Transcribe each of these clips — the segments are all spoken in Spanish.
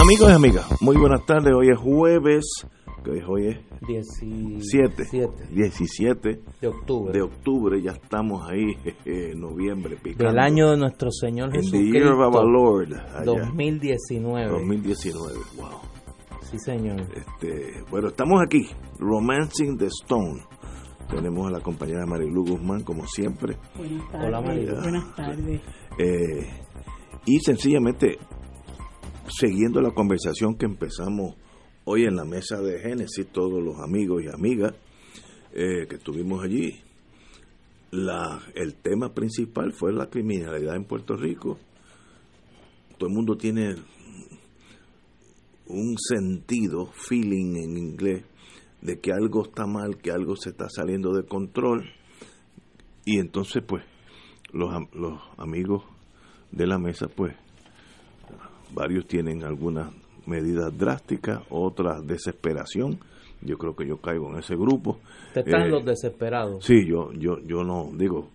Amigos y amigas, muy buenas tardes. Hoy es jueves, que hoy es 17 17 de octubre. de octubre, ya estamos ahí, en noviembre, picando. Del año de nuestro Señor In the year of our Jesucristo, Lord, allá, 2019. 2019, wow. Sí, señor. Este, bueno, estamos aquí, Romancing the Stone. Tenemos a la compañera Marilu Guzmán, como siempre. Buenas tardes. Hola, María. Buenas tardes. Eh, y sencillamente, siguiendo la conversación que empezamos hoy en la mesa de Génesis, todos los amigos y amigas eh, que estuvimos allí, el tema principal fue la criminalidad en Puerto Rico. Todo el mundo tiene un sentido, feeling en inglés, de que algo está mal, que algo se está saliendo de control. Y entonces, pues, los, los amigos de la mesa, pues, varios tienen algunas medidas drásticas, otras desesperación. Yo creo que yo caigo en ese grupo. Te están Eh, los desesperados. Sí, yo, yo, yo no digo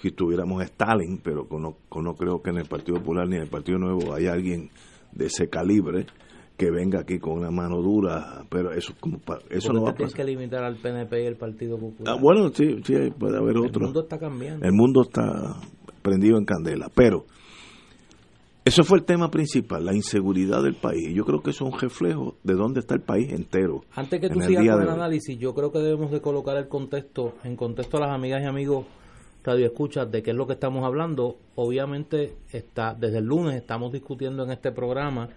si tuviéramos Stalin, pero no, no creo que en el Partido Popular ni en el Partido Nuevo haya alguien de ese calibre que venga aquí con una mano dura, pero eso como pa- eso no va a pasar. que limitar al PNP y el Partido Popular. Ah, bueno, sí, sí, puede haber el otro. mundo está cambiando. El mundo está prendido en candela, pero eso fue el tema principal, la inseguridad del país. Yo creo que eso es un reflejo de dónde está el país entero. Antes que tú sigas con el análisis, yo creo que debemos de colocar el contexto, en contexto a las amigas y amigos radio escuchas de qué es lo que estamos hablando. Obviamente está desde el lunes estamos discutiendo en este programa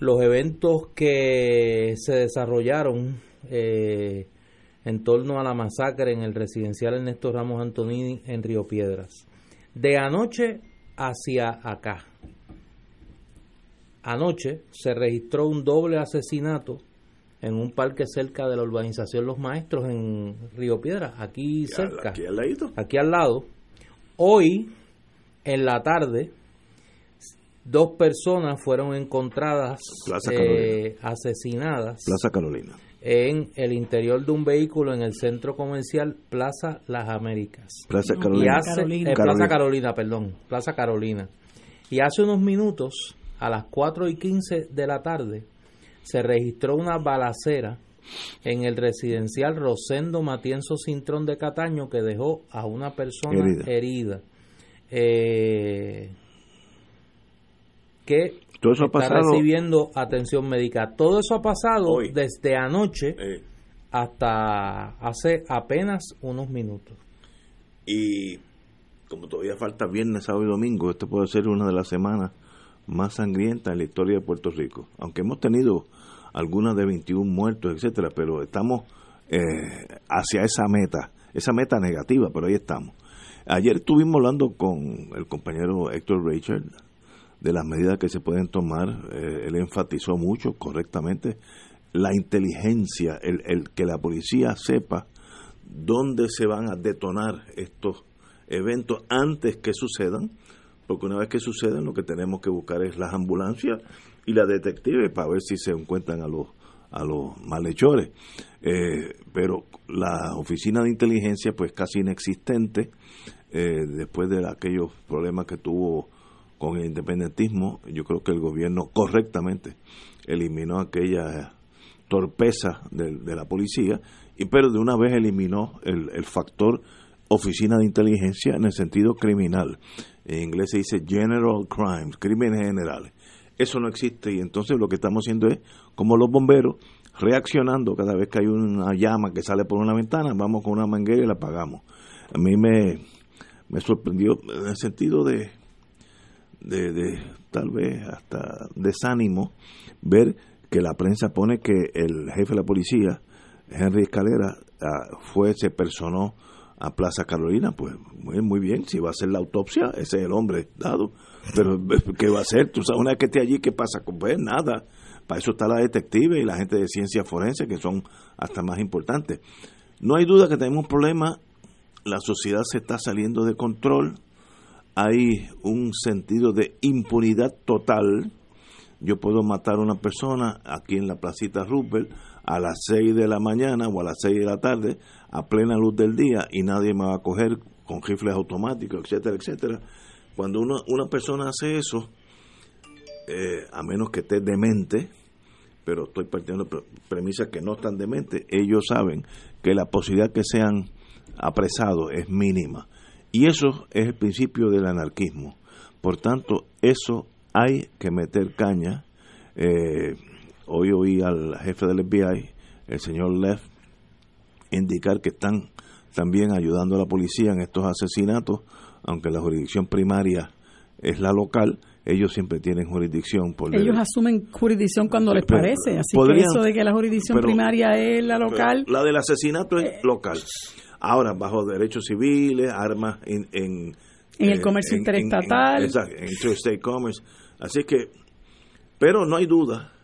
los eventos que se desarrollaron eh, en torno a la masacre en el residencial Ernesto Ramos Antonini en Río Piedras. De anoche hacia acá. Anoche se registró un doble asesinato en un parque cerca de la urbanización Los Maestros en Río Piedras, aquí cerca, Aquí al ladito. aquí al lado. Hoy, en la tarde, dos personas fueron encontradas Plaza eh, asesinadas Plaza Carolina. en el interior de un vehículo en el centro comercial Plaza Las Américas. Plaza Y Carolina. hace, Carolina. eh, Plaza. Carolina, perdón, Plaza Carolina. Y hace unos minutos, a las 4 y 15 de la tarde, se registró una balacera en el residencial Rosendo Matienzo Cintrón de Cataño que dejó a una persona Herida. herida. Eh, que Todo eso ha está pasado. recibiendo atención médica. Todo eso ha pasado Hoy. desde anoche eh, hasta hace apenas unos minutos. y como todavía falta viernes, sábado y domingo, este puede ser una de las semanas más sangrientas en la historia de Puerto Rico. Aunque hemos tenido algunas de 21 muertos, etcétera, pero estamos eh, hacia esa meta, esa meta negativa, pero ahí estamos. Ayer estuvimos hablando con el compañero Héctor Richard de las medidas que se pueden tomar. eh, él enfatizó mucho, correctamente, la inteligencia, el, el que la policía sepa dónde se van a detonar estos eventos antes que sucedan, porque una vez que sucedan lo que tenemos que buscar es las ambulancias y las detectives para ver si se encuentran a los a los malhechores. Eh, pero la oficina de inteligencia pues casi inexistente eh, después de aquellos problemas que tuvo con el independentismo, yo creo que el gobierno correctamente eliminó aquella torpeza de, de la policía, y pero de una vez eliminó el, el factor oficina de inteligencia en el sentido criminal. En inglés se dice general crimes, crímenes generales. Eso no existe y entonces lo que estamos haciendo es, como los bomberos, reaccionando cada vez que hay una llama que sale por una ventana, vamos con una manguera y la apagamos. A mí me, me sorprendió en el sentido de, de, de tal vez hasta desánimo ver que la prensa pone que el jefe de la policía, Henry Escalera, ah, fue, se personó a Plaza Carolina, pues muy, bien, si va a hacer la autopsia, ese es el hombre dado, pero ¿qué va a hacer? Tú sabes, una vez que esté allí, ¿qué pasa? Pues nada, para eso está la detective y la gente de ciencia forense, que son hasta más importantes. No hay duda que tenemos un problema, la sociedad se está saliendo de control, hay un sentido de impunidad total. Yo puedo matar a una persona aquí en la placita Rupert a las 6 de la mañana o a las 6 de la tarde a plena luz del día y nadie me va a coger con rifles automáticos, etcétera, etcétera. Cuando uno, una persona hace eso, eh, a menos que esté demente, pero estoy partiendo de premisas que no están demente, ellos saben que la posibilidad que sean apresados es mínima. Y eso es el principio del anarquismo. Por tanto, eso hay que meter caña. Eh, hoy oí al jefe del FBI, el señor Leff, indicar que están también ayudando a la policía en estos asesinatos, aunque la jurisdicción primaria es la local, ellos siempre tienen jurisdicción. Por ellos asumen jurisdicción cuando les parece, así que eso de que la jurisdicción primaria es la local. La del asesinato es eh, local. Ahora, bajo derechos civiles, armas en... En, en el comercio interestatal. exacto, en interstate commerce. Así que, pero no hay duda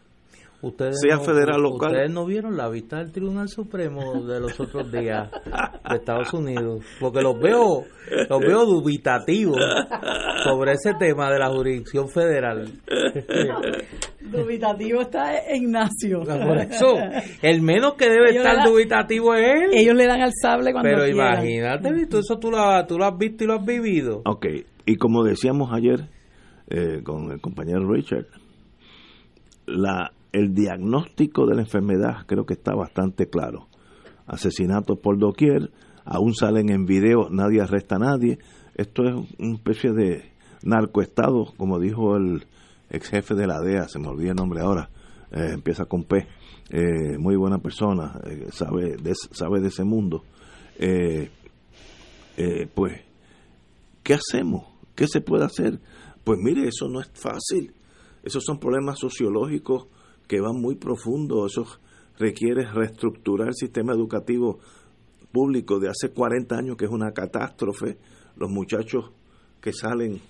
Ustedes sea no, federal local. Ustedes no vieron la vista del Tribunal Supremo de los otros días de Estados Unidos, porque los veo, los veo dubitativos sobre ese tema de la jurisdicción federal. Dubitativo está Ignacio. Por eso, el menos que debe estar dubitativo es él. Ellos le dan al sable cuando Pero imagínate, eso tú lo, tú lo has visto y lo has vivido. Ok, y como decíamos ayer eh, con el compañero Richard, la el diagnóstico de la enfermedad creo que está bastante claro. Asesinatos por doquier, aún salen en video, nadie arresta a nadie. Esto es una especie de narcoestado, como dijo el ex jefe de la DEA, se me olvida el nombre ahora, eh, empieza con P, eh, muy buena persona, eh, sabe, de, sabe de ese mundo. pues, ¿qué hacemos? ¿Qué se puede hacer? Pues mire, eso no es fácil. Esos son problemas sociológicos que van muy profundo. Eso requiere reestructurar el sistema educativo público de hace 40 años, que es una catástrofe. Los muchachos que salen,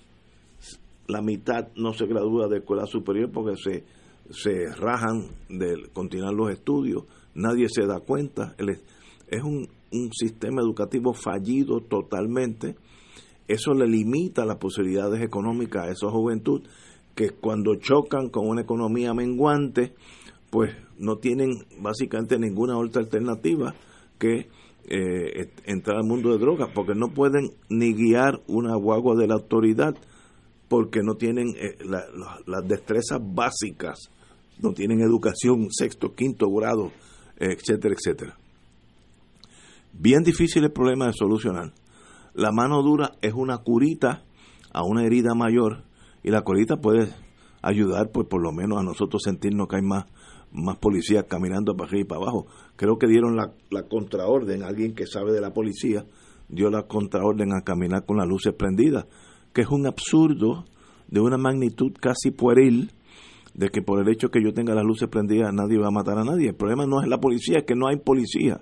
la mitad no se gradúa de escuela superior porque se, se rajan de continuar los estudios. Nadie se da cuenta. Es un, un sistema educativo fallido totalmente. Eso le limita las posibilidades económicas a esa juventud que cuando chocan con una economía menguante, pues no tienen básicamente ninguna otra alternativa que eh, entrar al mundo de drogas, porque no pueden ni guiar una guagua de la autoridad, porque no tienen eh, las destrezas básicas, no tienen educación sexto, quinto grado, etcétera, etcétera. Bien difícil el problema de solucionar. La mano dura es una curita a una herida mayor y la colita puede ayudar pues por lo menos a nosotros sentirnos que hay más más policías caminando para arriba y para abajo. Creo que dieron la, la contraorden, alguien que sabe de la policía dio la contraorden a caminar con las luces prendidas, que es un absurdo de una magnitud casi pueril de que por el hecho que yo tenga las luces prendidas nadie va a matar a nadie. El problema no es la policía, es que no hay policía.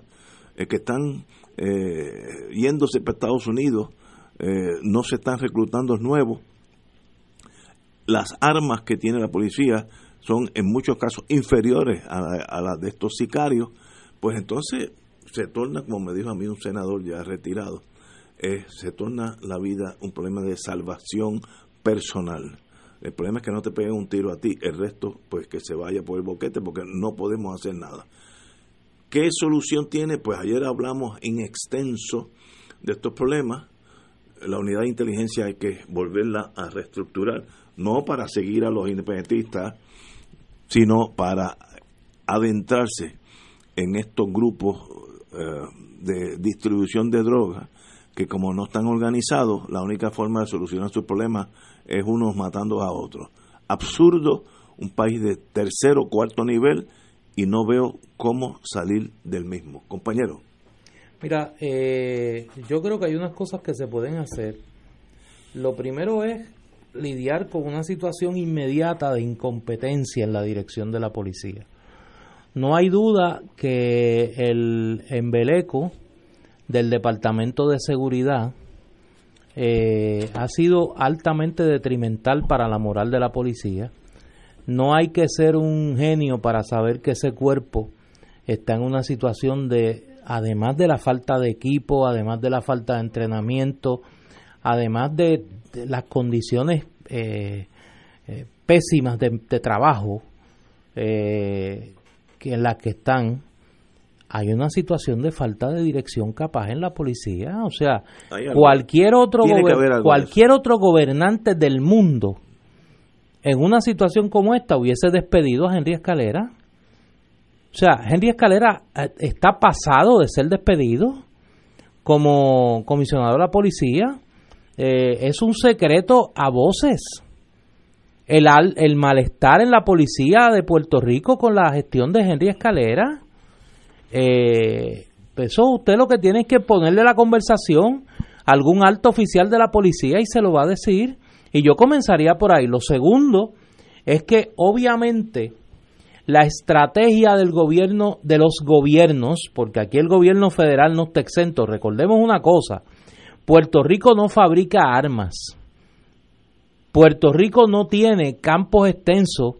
Es que están eh, yéndose para Estados Unidos, eh, no se están reclutando nuevos las armas que tiene la policía son en muchos casos inferiores a, las de estos sicarios, pues entonces se torna, como me dijo a mí un senador ya retirado, eh, se torna la vida un problema de salvación personal. El problema es que no te peguen un tiro a ti, el resto pues que se vaya por el boquete porque no podemos hacer nada. ¿Qué solución tiene? Pues ayer hablamos en extenso de estos problemas. La unidad de inteligencia hay que volverla a reestructurar no para seguir a los independentistas, sino para adentrarse en estos grupos eh, de distribución de drogas que como no están organizados, la única forma de solucionar sus problemas es unos matando a otros. Absurdo, un país de tercer o cuarto nivel y no veo cómo salir del mismo. Compañero. Mira, eh, yo creo que hay unas cosas que se pueden hacer. Lo primero es lidiar con una situación inmediata de incompetencia en la dirección de la policía. No hay duda que el embeleco del Departamento de Seguridad eh, ha sido altamente detrimental para la moral de la policía. No hay que ser un genio para saber que ese cuerpo está en una situación de, además de la falta de equipo, además de la falta de entrenamiento, además de, las condiciones eh, eh, pésimas de, trabajo que en las que están, hay una situación de falta de dirección capaz en la policía. O sea, cualquier otro, cualquier otro gobernante del mundo en una situación como esta hubiese despedido a Henry Escalera. O sea, Henry Escalera eh, está pasado de ser despedido como comisionado de la policía. Eh, es un secreto a voces. El, el malestar en la policía de Puerto Rico con la gestión de Henry Escalera eh, eso usted lo que tiene es que ponerle la conversación a algún alto oficial de la policía y se lo va a decir. Y yo comenzaría por ahí. Lo segundo es que obviamente la estrategia del gobierno, de los gobiernos, porque aquí el gobierno federal no está exento, recordemos una cosa, Puerto Rico no fabrica armas. Puerto Rico no tiene campos extensos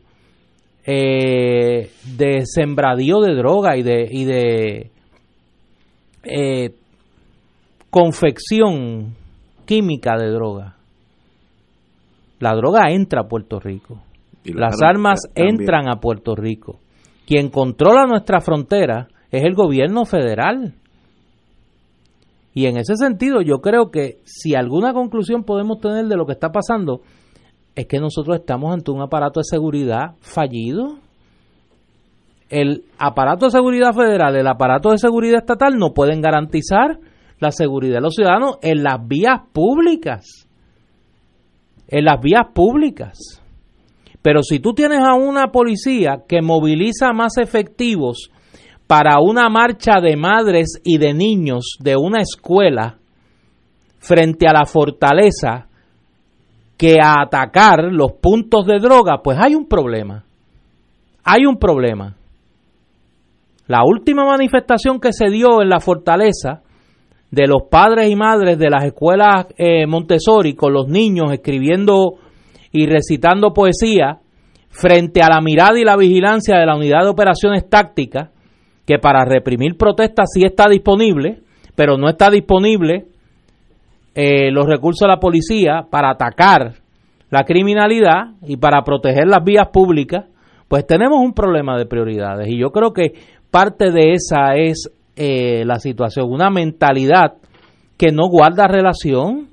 eh, de sembradío de droga y de, y de eh, confección química de droga. La droga entra a Puerto Rico. Las armas entran a Puerto Rico. Quien controla nuestra frontera es el gobierno federal. Y en ese sentido yo creo que si alguna conclusión podemos tener de lo que está pasando, es que nosotros estamos ante un aparato de seguridad fallido. El aparato de seguridad federal, el aparato de seguridad estatal no pueden garantizar la seguridad de los ciudadanos en las vías públicas. En las vías públicas. Pero si tú tienes a una policía que moviliza más efectivos para una marcha de madres y de niños de una escuela frente a la fortaleza, que a atacar los puntos de droga, pues hay un problema. Hay un problema. La última manifestación que se dio en la fortaleza de los padres y madres de las escuelas eh, Montessori con los niños escribiendo y recitando poesía frente a la mirada y la vigilancia de la unidad de operaciones tácticas, que para reprimir protestas sí está disponible, pero no está disponible eh, los recursos de la policía para atacar la criminalidad y para proteger las vías públicas, pues tenemos un problema de prioridades. Y yo creo que parte de esa es eh, la situación, una mentalidad que no guarda relación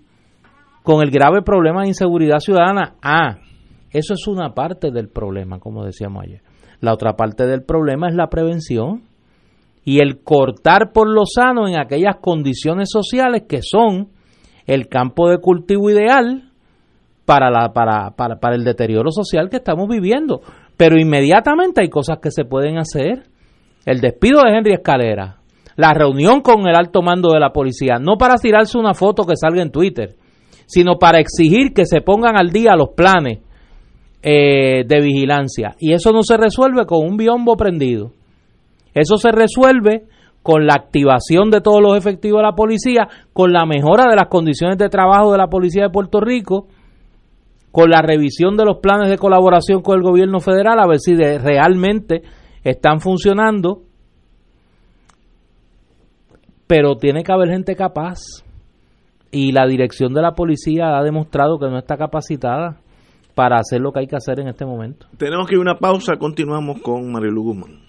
con el grave problema de inseguridad ciudadana. Ah, eso es una parte del problema, como decíamos ayer. La otra parte del problema es la prevención y el cortar por lo sano en aquellas condiciones sociales que son el campo de cultivo ideal para, la, para, para, para el deterioro social que estamos viviendo. Pero inmediatamente hay cosas que se pueden hacer. El despido de Henry Escalera, la reunión con el alto mando de la policía, no para tirarse una foto que salga en Twitter, sino para exigir que se pongan al día los planes eh, de vigilancia. Y eso no se resuelve con un biombo prendido. Eso se resuelve con la activación de todos los efectivos de la policía, con la mejora de las condiciones de trabajo de la policía de Puerto Rico, con la revisión de los planes de colaboración con el gobierno federal, a ver si realmente están funcionando. Pero tiene que haber gente capaz. Y la dirección de la policía ha demostrado que no está capacitada para hacer lo que hay que hacer en este momento. Tenemos que ir a una pausa, continuamos con Marilu Guzmán.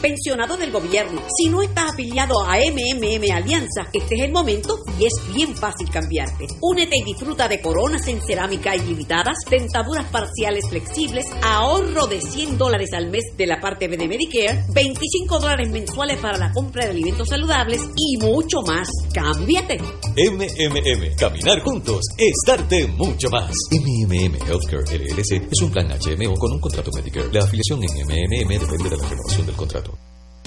pensionado del gobierno. Si no estás afiliado a MMM Alianza, este es el momento y es bien fácil cambiarte. Únete y disfruta de coronas en cerámica ilimitadas, dentaduras parciales flexibles, ahorro de 100 dólares al mes de la parte B de Medicare, 25 dólares mensuales para la compra de alimentos saludables y mucho más. ¡Cámbiate! MMM, caminar juntos es darte mucho más. MMM Healthcare LLC es un plan HMO con un contrato Medicare. La afiliación en MMM depende de la renovación del contrato.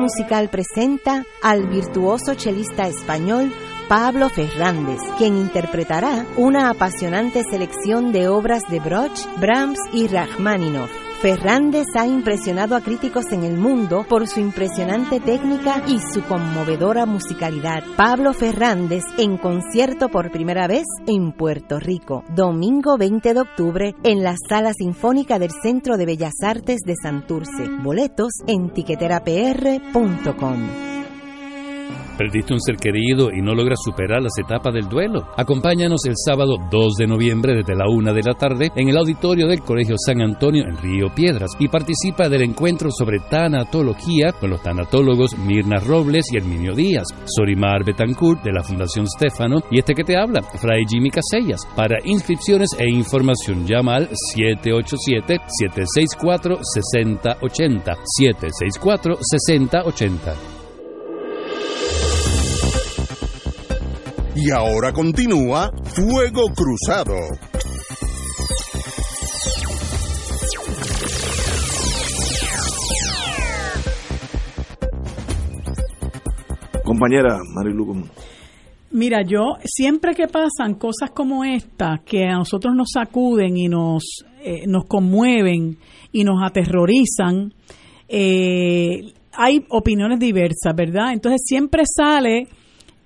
Musical presenta al virtuoso chelista español Pablo Fernández, quien interpretará una apasionante selección de obras de Broch, Brahms y Rachmaninoff. Fernández ha impresionado a críticos en el mundo por su impresionante técnica y su conmovedora musicalidad. Pablo Fernández en concierto por primera vez en Puerto Rico, domingo 20 de octubre en la Sala Sinfónica del Centro de Bellas Artes de Santurce. Boletos en tiqueterapr.com. ¿Perdiste un ser querido y no logras superar las etapas del duelo? Acompáñanos el sábado 2 de noviembre desde la 1 de la tarde en el auditorio del Colegio San Antonio en Río Piedras y participa del encuentro sobre tanatología con los tanatólogos Mirna Robles y Herminio Díaz, Sorimar Betancourt de la Fundación Stefano y este que te habla, Fray Jimmy Casellas. Para inscripciones e información llama al 787-764-6080. 764-6080. Y ahora continúa Fuego Cruzado. Compañera Marilu. Mira, yo siempre que pasan cosas como esta, que a nosotros nos sacuden y nos, eh, nos conmueven y nos aterrorizan, eh, hay opiniones diversas, ¿verdad? Entonces siempre sale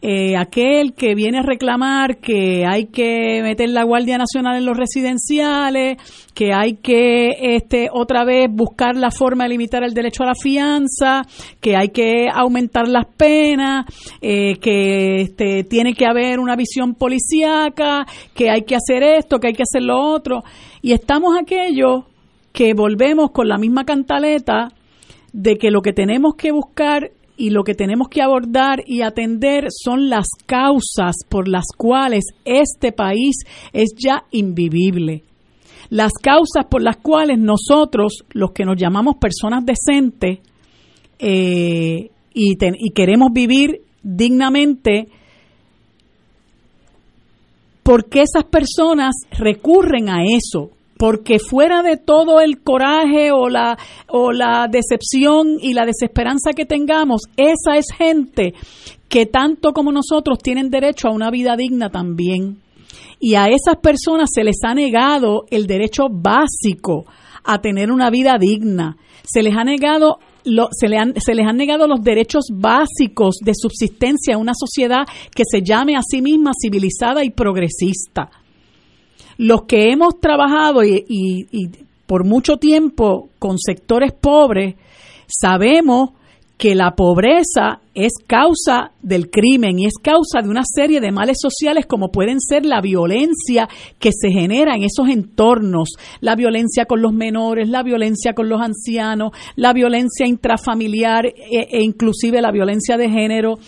eh, aquel que viene a reclamar que hay que meter la Guardia Nacional en los residenciales, que hay que este, otra vez buscar la forma de limitar el derecho a la fianza, que hay que aumentar las penas, eh, que este, tiene que haber una visión policíaca, que hay que hacer esto, que hay que hacer lo otro. Y estamos aquellos que volvemos con la misma cantaleta de que lo que tenemos que buscar y lo que tenemos que abordar y atender son las causas por las cuales este país es ya invivible. Las causas por las cuales nosotros, los que nos llamamos personas decentes eh, y, y queremos vivir dignamente, ¿por qué esas personas recurren a eso? Porque fuera de todo el coraje o la, o la decepción y la desesperanza que tengamos, esa es gente que tanto como nosotros tienen derecho a una vida digna también. Y a esas personas se les ha negado el derecho básico a tener una vida digna. Se les ha negado se, le han, se les han negado los derechos básicos de subsistencia a una sociedad que se llame a sí misma civilizada y progresista los que hemos trabajado y, por mucho tiempo con sectores pobres, sabemos que la pobreza es causa del crimen y es causa de una serie de males sociales como pueden ser la violencia que se genera en esos entornos, la violencia con los menores, la violencia con los ancianos, la violencia intrafamiliar e, e inclusive la violencia de género.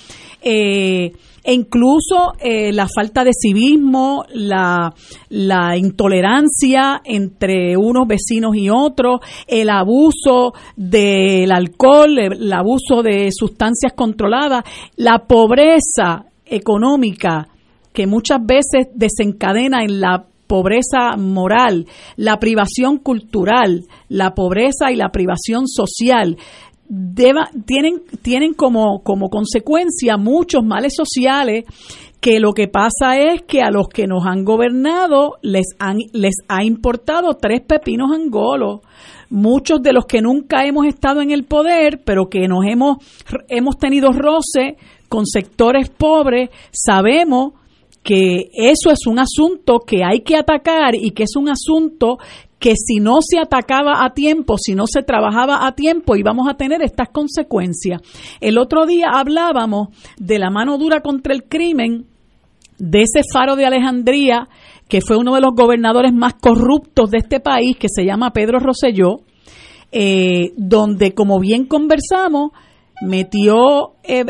Eh, e incluso eh, la falta de civismo, la, la intolerancia entre unos vecinos y otros, el abuso del alcohol, el abuso de sustancias controladas, la pobreza económica que muchas veces desencadena en la pobreza moral, la privación cultural, la pobreza y la privación social tienen, tienen como, como consecuencia muchos males sociales que lo que pasa es que a los que nos han gobernado les, han, les ha importado tres pepinos angolos. Muchos de los que nunca hemos estado en el poder, pero que nos hemos, hemos tenido roce con sectores pobres, sabemos que eso es un asunto que hay que atacar y que es un asunto que si no se atacaba a tiempo, si no se trabajaba a tiempo, íbamos a tener estas consecuencias. El otro día hablábamos de la mano dura contra el crimen, de ese faro de Alejandría, que fue uno de los gobernadores más corruptos de este país, que se llama Pedro Rosselló, eh, donde, como bien conversamos, metió eh,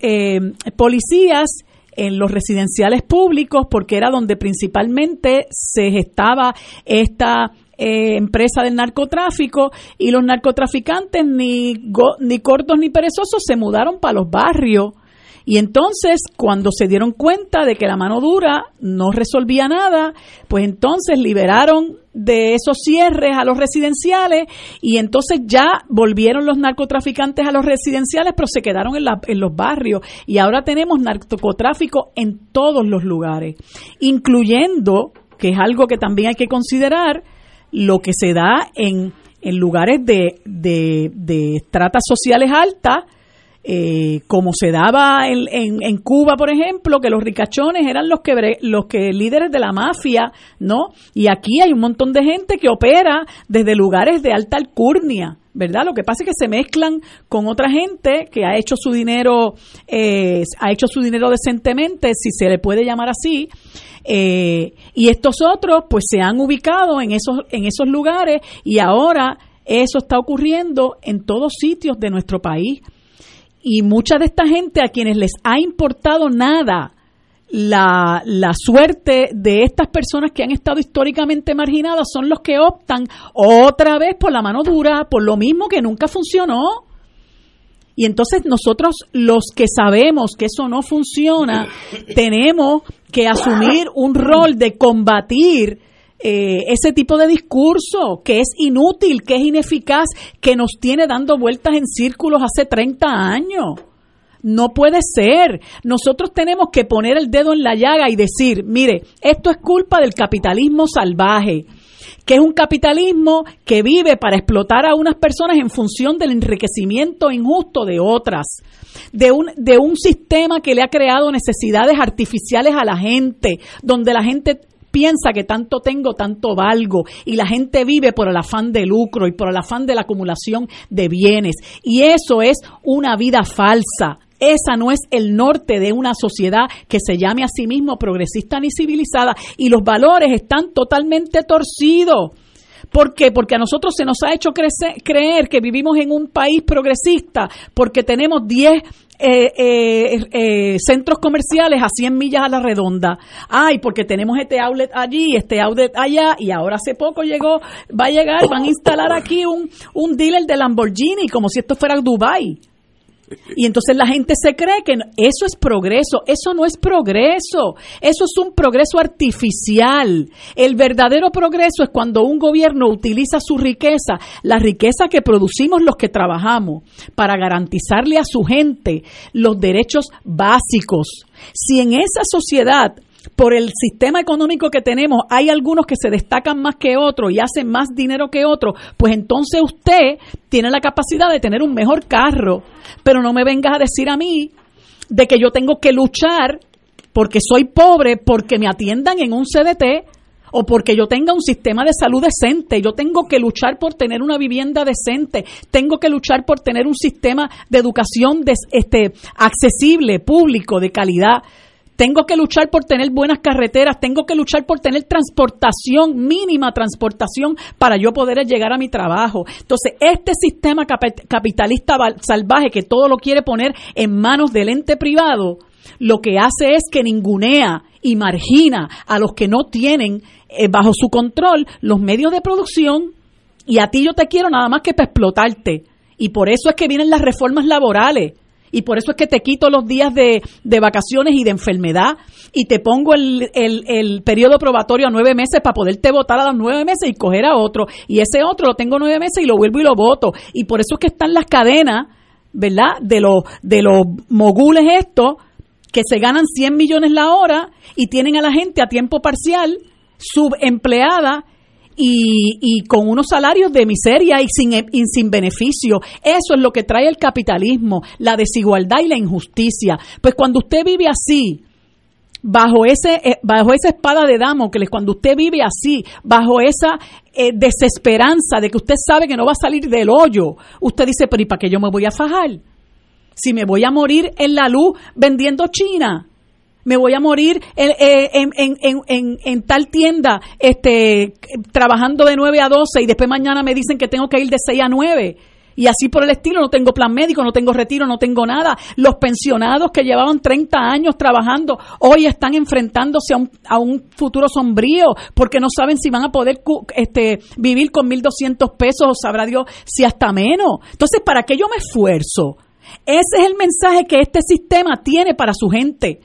eh, policías en los residenciales públicos porque era donde principalmente se gestaba esta empresa del narcotráfico y los narcotraficantes ni, ni cortos ni perezosos se mudaron para los barrios y entonces, cuando se dieron cuenta de que la mano dura no resolvía nada, pues entonces liberaron de esos cierres a los residenciales y entonces ya volvieron los narcotraficantes a los residenciales, pero se quedaron en, los barrios. Y ahora tenemos narcotráfico en todos los lugares, incluyendo, que es algo que también hay que considerar, lo que se da en, en lugares de, de, de estratas sociales altas, eh, como se daba en, en, Cuba, por ejemplo, que los ricachones eran los que los que líderes de la mafia, ¿no? Y aquí hay un montón de gente que opera desde lugares de alta alcurnia. ¿verdad? Lo que pasa es que se mezclan con otra gente que ha hecho su dinero, eh, ha hecho su dinero decentemente, si se le puede llamar así, eh, y estos otros, pues se han ubicado en esos, en esos lugares y ahora eso está ocurriendo en todos sitios de nuestro país y mucha de esta gente a quienes les ha importado nada la, la, suerte de estas personas que han estado históricamente marginadas son los que optan otra vez por la mano dura, por lo mismo que nunca funcionó. Y entonces nosotros los que sabemos que eso no funciona, tenemos que asumir un rol de combatir eh, ese tipo de discurso que es inútil, que es ineficaz, que nos tiene dando vueltas en círculos hace 30 años. No puede ser. Nosotros tenemos que poner el dedo en la llaga y decir, mire, esto es culpa del capitalismo salvaje que es un capitalismo que vive para explotar a unas personas en función del enriquecimiento injusto de otras, de un, de un sistema que le ha creado necesidades artificiales a la gente, donde la gente piensa que tanto tengo, tanto valgo. Y la gente vive por el afán de lucro y por el afán de la acumulación de bienes. Y eso es una vida falsa. Esa no es el norte de una sociedad que se llame a sí mismo progresista ni civilizada. Y los valores están totalmente torcidos. ¿Por qué? Porque a nosotros se nos ha hecho creer que vivimos en un país progresista porque tenemos 10 eh, eh, eh, centros comerciales a 100 millas a la redonda. Ay, porque tenemos este outlet allí, este outlet allá, y ahora hace poco llegó, va a llegar, van a instalar aquí un, un dealer de Lamborghini, como si esto fuera Dubai. Y entonces la gente se cree que eso es progreso. Eso no es progreso. Eso es un progreso artificial. El verdadero progreso es cuando un gobierno utiliza su riqueza, la riqueza que producimos los que trabajamos, para garantizarle a su gente los derechos básicos. Si en esa sociedad por el sistema económico que tenemos, hay algunos que se destacan más que otros y hacen más dinero que otros, pues entonces usted tiene la capacidad de tener un mejor carro, pero no me vengas a decir a mí de que yo tengo que luchar porque soy pobre, porque me atiendan en un CDT o porque yo tenga un sistema de salud decente, yo tengo que luchar por tener una vivienda decente, tengo que luchar por tener un sistema de educación este, accesible, público, de calidad. Tengo que luchar por tener buenas carreteras, tengo que luchar por tener transportación, mínima transportación para yo poder llegar a mi trabajo. Entonces, este sistema capitalista salvaje que todo lo quiere poner en manos del ente privado, lo que hace es que ningunea y margina a los que no tienen eh, bajo su control los medios de producción y a ti yo te quiero nada más que para explotarte. Y por eso es que vienen las reformas laborales y por eso es que te quito los días de, vacaciones y de enfermedad y te pongo el, el, periodo probatorio a nueve meses para poderte votar a los nueve meses y coger a otro. Y ese otro lo tengo nueve meses y lo vuelvo y lo voto. Y por eso es que están las cadenas, ¿verdad? De los, de los mogules estos que se ganan 100 millones la hora y tienen a la gente a tiempo parcial, subempleada y, con unos salarios de miseria y sin, sin beneficio. Eso es lo que trae el capitalismo, la desigualdad y la injusticia. Pues cuando usted vive así, bajo ese eh, bajo esa espada de Damocles, cuando usted vive así, bajo esa eh, desesperanza de que usted sabe que no va a salir del hoyo, usted dice, pero ¿y para qué yo me voy a fajar? Si me voy a morir en la luz vendiendo China me voy a morir eh, en, tal tienda este, trabajando de 9 a 12 y después mañana me dicen que tengo que ir de 6 a 9. y así por el estilo, no tengo plan médico, no tengo retiro, no tengo nada. Los pensionados que llevaban 30 años trabajando hoy están enfrentándose a un, a un futuro sombrío porque no saben si van a poder este, vivir con 1.200 pesos o sabrá Dios si hasta menos. Entonces, ¿para qué yo me esfuerzo? Ese es el mensaje que este sistema tiene para su gente.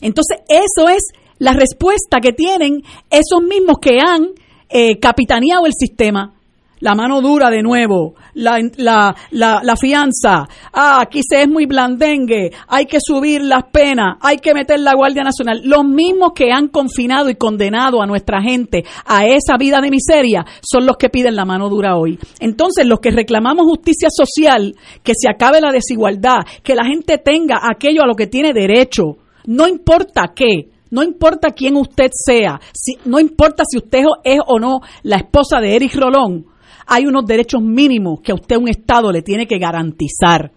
Entonces, eso es la respuesta que tienen esos mismos que han eh, capitaneado el sistema la mano dura de nuevo, la, la, la, fianza, ah, aquí se es muy blandengue, hay que subir las penas, hay que meter la Guardia Nacional. Los mismos que han confinado y condenado a nuestra gente a esa vida de miseria son los que piden la mano dura hoy. Entonces, los que reclamamos justicia social, que se acabe la desigualdad, que la gente tenga aquello a lo que tiene derecho, no importa qué, no importa quién usted sea, si, no importa si usted es o no la esposa de Eric Rolón, hay unos derechos mínimos que a usted un Estado le tiene que garantizar.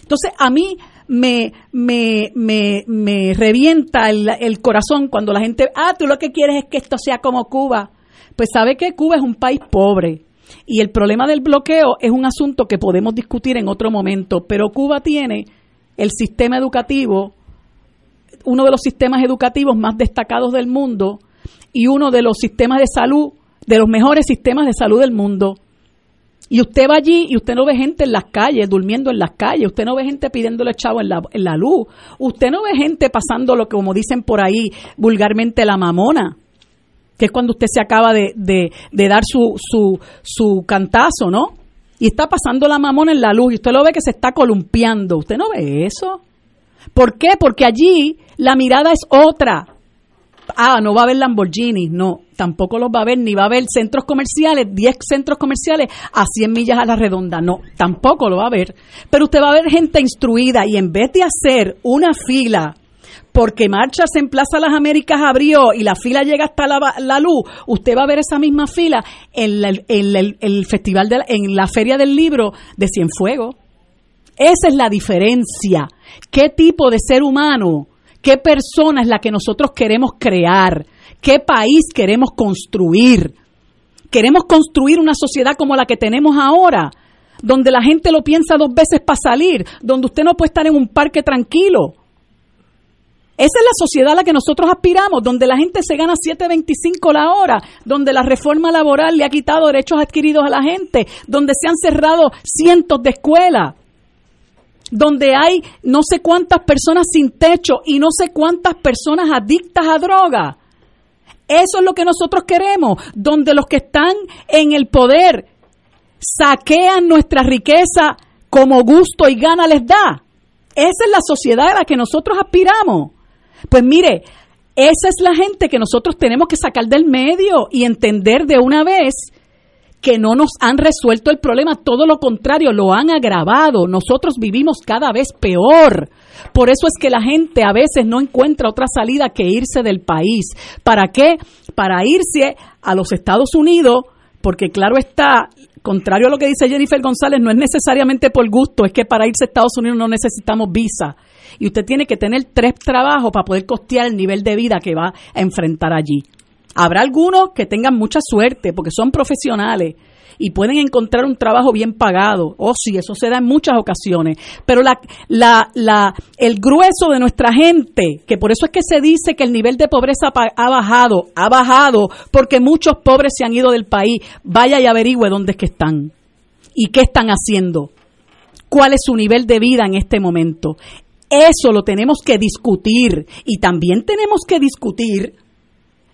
Entonces, a mí me, me, me, me revienta el, el, corazón cuando la gente, ah, tú lo que quieres es que esto sea como Cuba. Pues sabe que Cuba es un país pobre. Y el problema del bloqueo es un asunto que podemos discutir en otro momento, pero Cuba tiene el sistema educativo, uno de los sistemas educativos más destacados del mundo y uno de los sistemas de salud, de los mejores sistemas de salud del mundo. Y usted va allí y usted no ve gente en las calles, durmiendo en las calles, usted no ve gente pidiéndole chavo en la, en la luz, usted no ve gente pasando lo que, como dicen por ahí vulgarmente, la mamona, que es cuando usted se acaba de, de, de dar su, su, su cantazo, ¿no? Y está pasando la mamona en la luz y usted lo ve que se está columpiando. ¿Usted no ve eso? ¿Por qué? Porque allí la mirada es otra ah, no va a haber Lamborghini, no, tampoco los va a haber, ni va a haber centros comerciales, 10 centros comerciales a 100 millas a la redonda, no, tampoco lo va a haber. Pero usted va a ver gente instruida y en vez de hacer una fila porque Marchas en Plaza Las Américas abrió y la fila llega hasta la, luz, usted va a ver esa misma fila en, el, festival, de en la Feria del Libro de Cienfuegos. Esa es la diferencia. ¿Qué tipo de ser humano qué persona es la que nosotros queremos crear, qué país queremos construir. Queremos construir una sociedad como la que tenemos ahora, donde la gente lo piensa dos veces para salir, donde usted no puede estar en un parque tranquilo. Esa es la sociedad a la que nosotros aspiramos, donde la gente se gana 7.25 la hora, donde la reforma laboral le ha quitado derechos adquiridos a la gente, donde se han cerrado cientos de escuelas donde hay no sé cuántas personas sin techo y no sé cuántas personas adictas a droga. Eso es lo que nosotros queremos, donde los que están en el poder saquean nuestra riqueza como gusto y gana les da. Esa es la sociedad a la que nosotros aspiramos. Pues mire, esa es la gente que nosotros tenemos que sacar del medio y entender de una vez que no nos han resuelto el problema, todo lo contrario, lo han agravado. Nosotros vivimos cada vez peor. Por eso es que la gente a veces no encuentra otra salida que irse del país. ¿Para qué? Para irse a los Estados Unidos, porque claro está, contrario a lo que dice Jennifer González, no es necesariamente por gusto, es que para irse a Estados Unidos no necesitamos visa. Y usted tiene que tener tres trabajos para poder costear el nivel de vida que va a enfrentar allí. Habrá algunos que tengan mucha suerte porque son profesionales y pueden encontrar un trabajo bien pagado. Oh, sí, eso se da en muchas ocasiones. Pero la, la, la, el grueso de nuestra gente, que por eso es que se dice que el nivel de pobreza ha bajado, ha bajado porque muchos pobres se han ido del país. Vaya y averigüe dónde es que están y qué están haciendo. ¿Cuál es su nivel de vida en este momento? Eso lo tenemos que discutir y también tenemos que discutir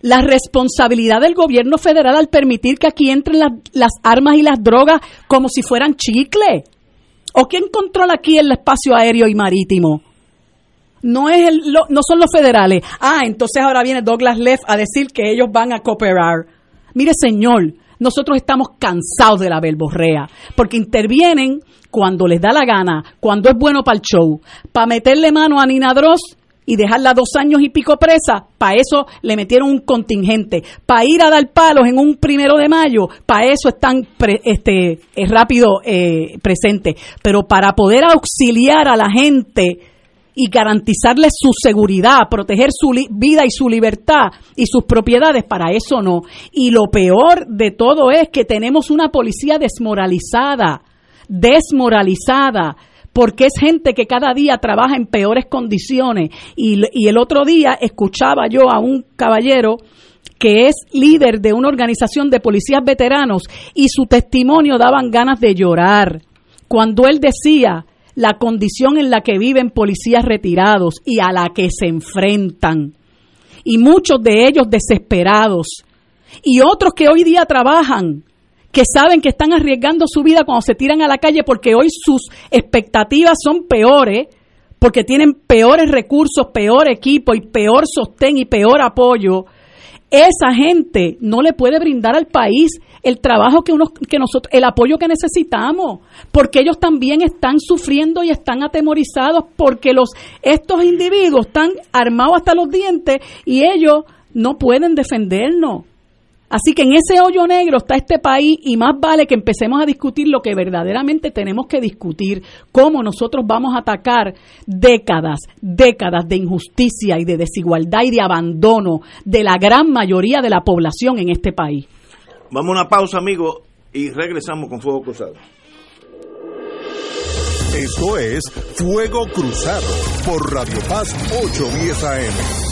la responsabilidad del gobierno federal al permitir que aquí entren las, armas y las drogas como si fueran chicle. ¿O quién controla aquí el espacio aéreo y marítimo? No, es el, no son los federales. Ah, entonces ahora viene Douglas Leff a decir que ellos van a cooperar. Mire, señor, nosotros estamos cansados de la verborrea, porque intervienen cuando les da la gana, cuando es bueno para el show, para meterle mano a Nina Dross y dejarla dos años y pico presa, para eso le metieron un contingente. Para ir a dar palos en un primero de mayo, para eso están este, eh, rápido eh, presentes. Pero para poder auxiliar a la gente y garantizarles su seguridad, proteger su vida y su libertad y sus propiedades, para eso no. Y lo peor de todo es que tenemos una policía desmoralizada desmoralizada, porque es gente que cada día trabaja en peores condiciones. Y, el otro día escuchaba yo a un caballero que es líder de una organización de policías veteranos y su testimonio daban ganas de llorar cuando él decía la condición en la que viven policías retirados y a la que se enfrentan. Y muchos de ellos desesperados. Y otros que hoy día trabajan, que saben que están arriesgando su vida cuando se tiran a la calle porque hoy sus expectativas son peores, porque tienen peores recursos, peor equipo y peor sostén y peor apoyo esa gente no le puede brindar al país el trabajo que, uno, que nosotros, el apoyo que necesitamos, porque ellos también están sufriendo y están atemorizados porque los, estos individuos están armados hasta los dientes y ellos no pueden defendernos. Así que en ese hoyo negro está este país y más vale que empecemos a discutir lo que verdaderamente tenemos que discutir, cómo nosotros vamos a atacar décadas, décadas de injusticia y de desigualdad y de abandono de la gran mayoría de la población en este país. Vamos a una pausa, amigos, y regresamos con Fuego Cruzado. Esto es Fuego Cruzado por Radio Paz 810 AM.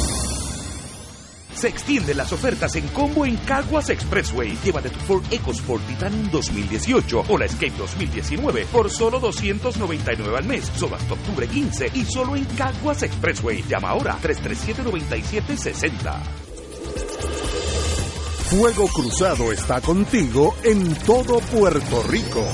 Se extienden las ofertas en combo en Caguas Expressway. Llévate tu Ford EcoSport Titanium 2018 o la Escape 2019 por solo 299 al mes, solo hasta octubre 15 y solo en Caguas Expressway. Llama ahora 337-9760. Fuego Cruzado está contigo en todo Puerto Rico.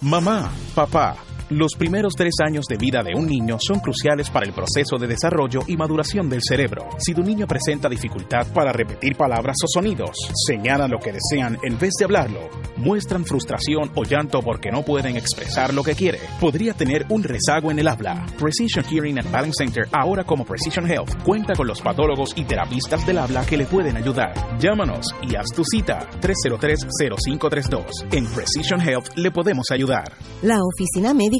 Mamá, papá. Los primeros tres años de vida de un niño son cruciales para el proceso de desarrollo y maduración del cerebro. Si tu niño presenta dificultad para repetir palabras o sonidos, señala lo que desean en vez de hablarlo, muestran frustración o llanto porque no pueden expresar lo que quiere, podría tener un rezago en el habla. Precision Hearing and Balance Center, ahora como Precision Health, cuenta con los patólogos y terapistas del habla que le pueden ayudar. Llámanos y haz tu cita 303-0532. En Precision Health le podemos ayudar. La oficina médica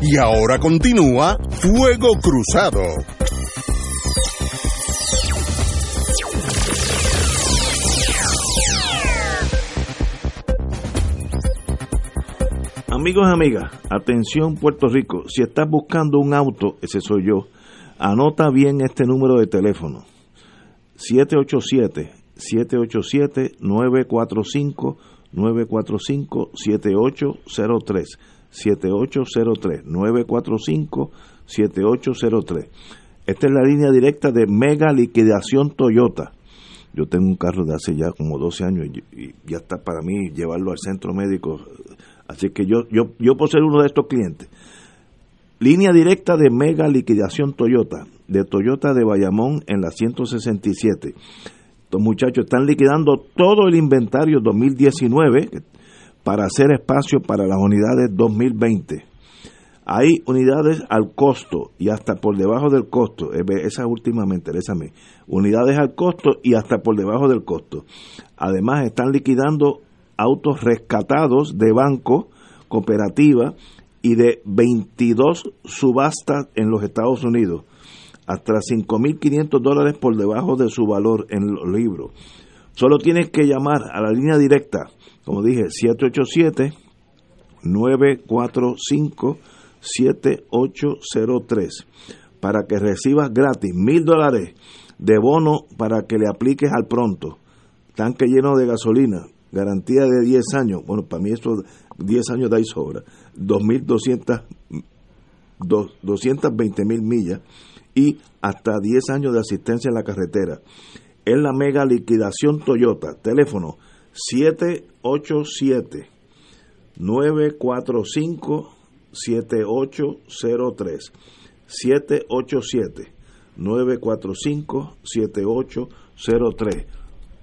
Y ahora continúa Fuego Cruzado. Amigos y amigas, atención Puerto Rico, si estás buscando un auto, ese soy yo, anota bien este número de teléfono. 787 787 945 945 7803 7803-945-7803. Esta es la línea directa de Mega Liquidación Toyota. Yo tengo un carro de hace ya como 12 años y, ya está para mí llevarlo al centro médico. Así que yo, yo, yo puedo ser uno de estos clientes. Línea directa de Mega Liquidación Toyota, de Toyota de Bayamón en la 167. Estos muchachos están liquidando todo el inventario 2019, para hacer espacio para las unidades 2020. Hay unidades al costo y hasta por debajo del costo. Esa última me interesa a mí. Unidades al costo y hasta por debajo del costo. Además, están liquidando autos rescatados de banco, cooperativa y de 22 subastas en los Estados Unidos. Hasta 5.500 dólares por debajo de su valor en los libros. Solo tienes que llamar a la línea directa como dije, 787-945-7803 para que recibas gratis mil dólares de bono para que le apliques al pronto. Tanque lleno de gasolina, garantía de 10 años. Bueno, para mí eso 10 años da y sobra. 2.200, 220 mil millas y hasta 10 años de asistencia en la carretera. Es la mega liquidación Toyota. Teléfono 787 945 7803 787 945 7803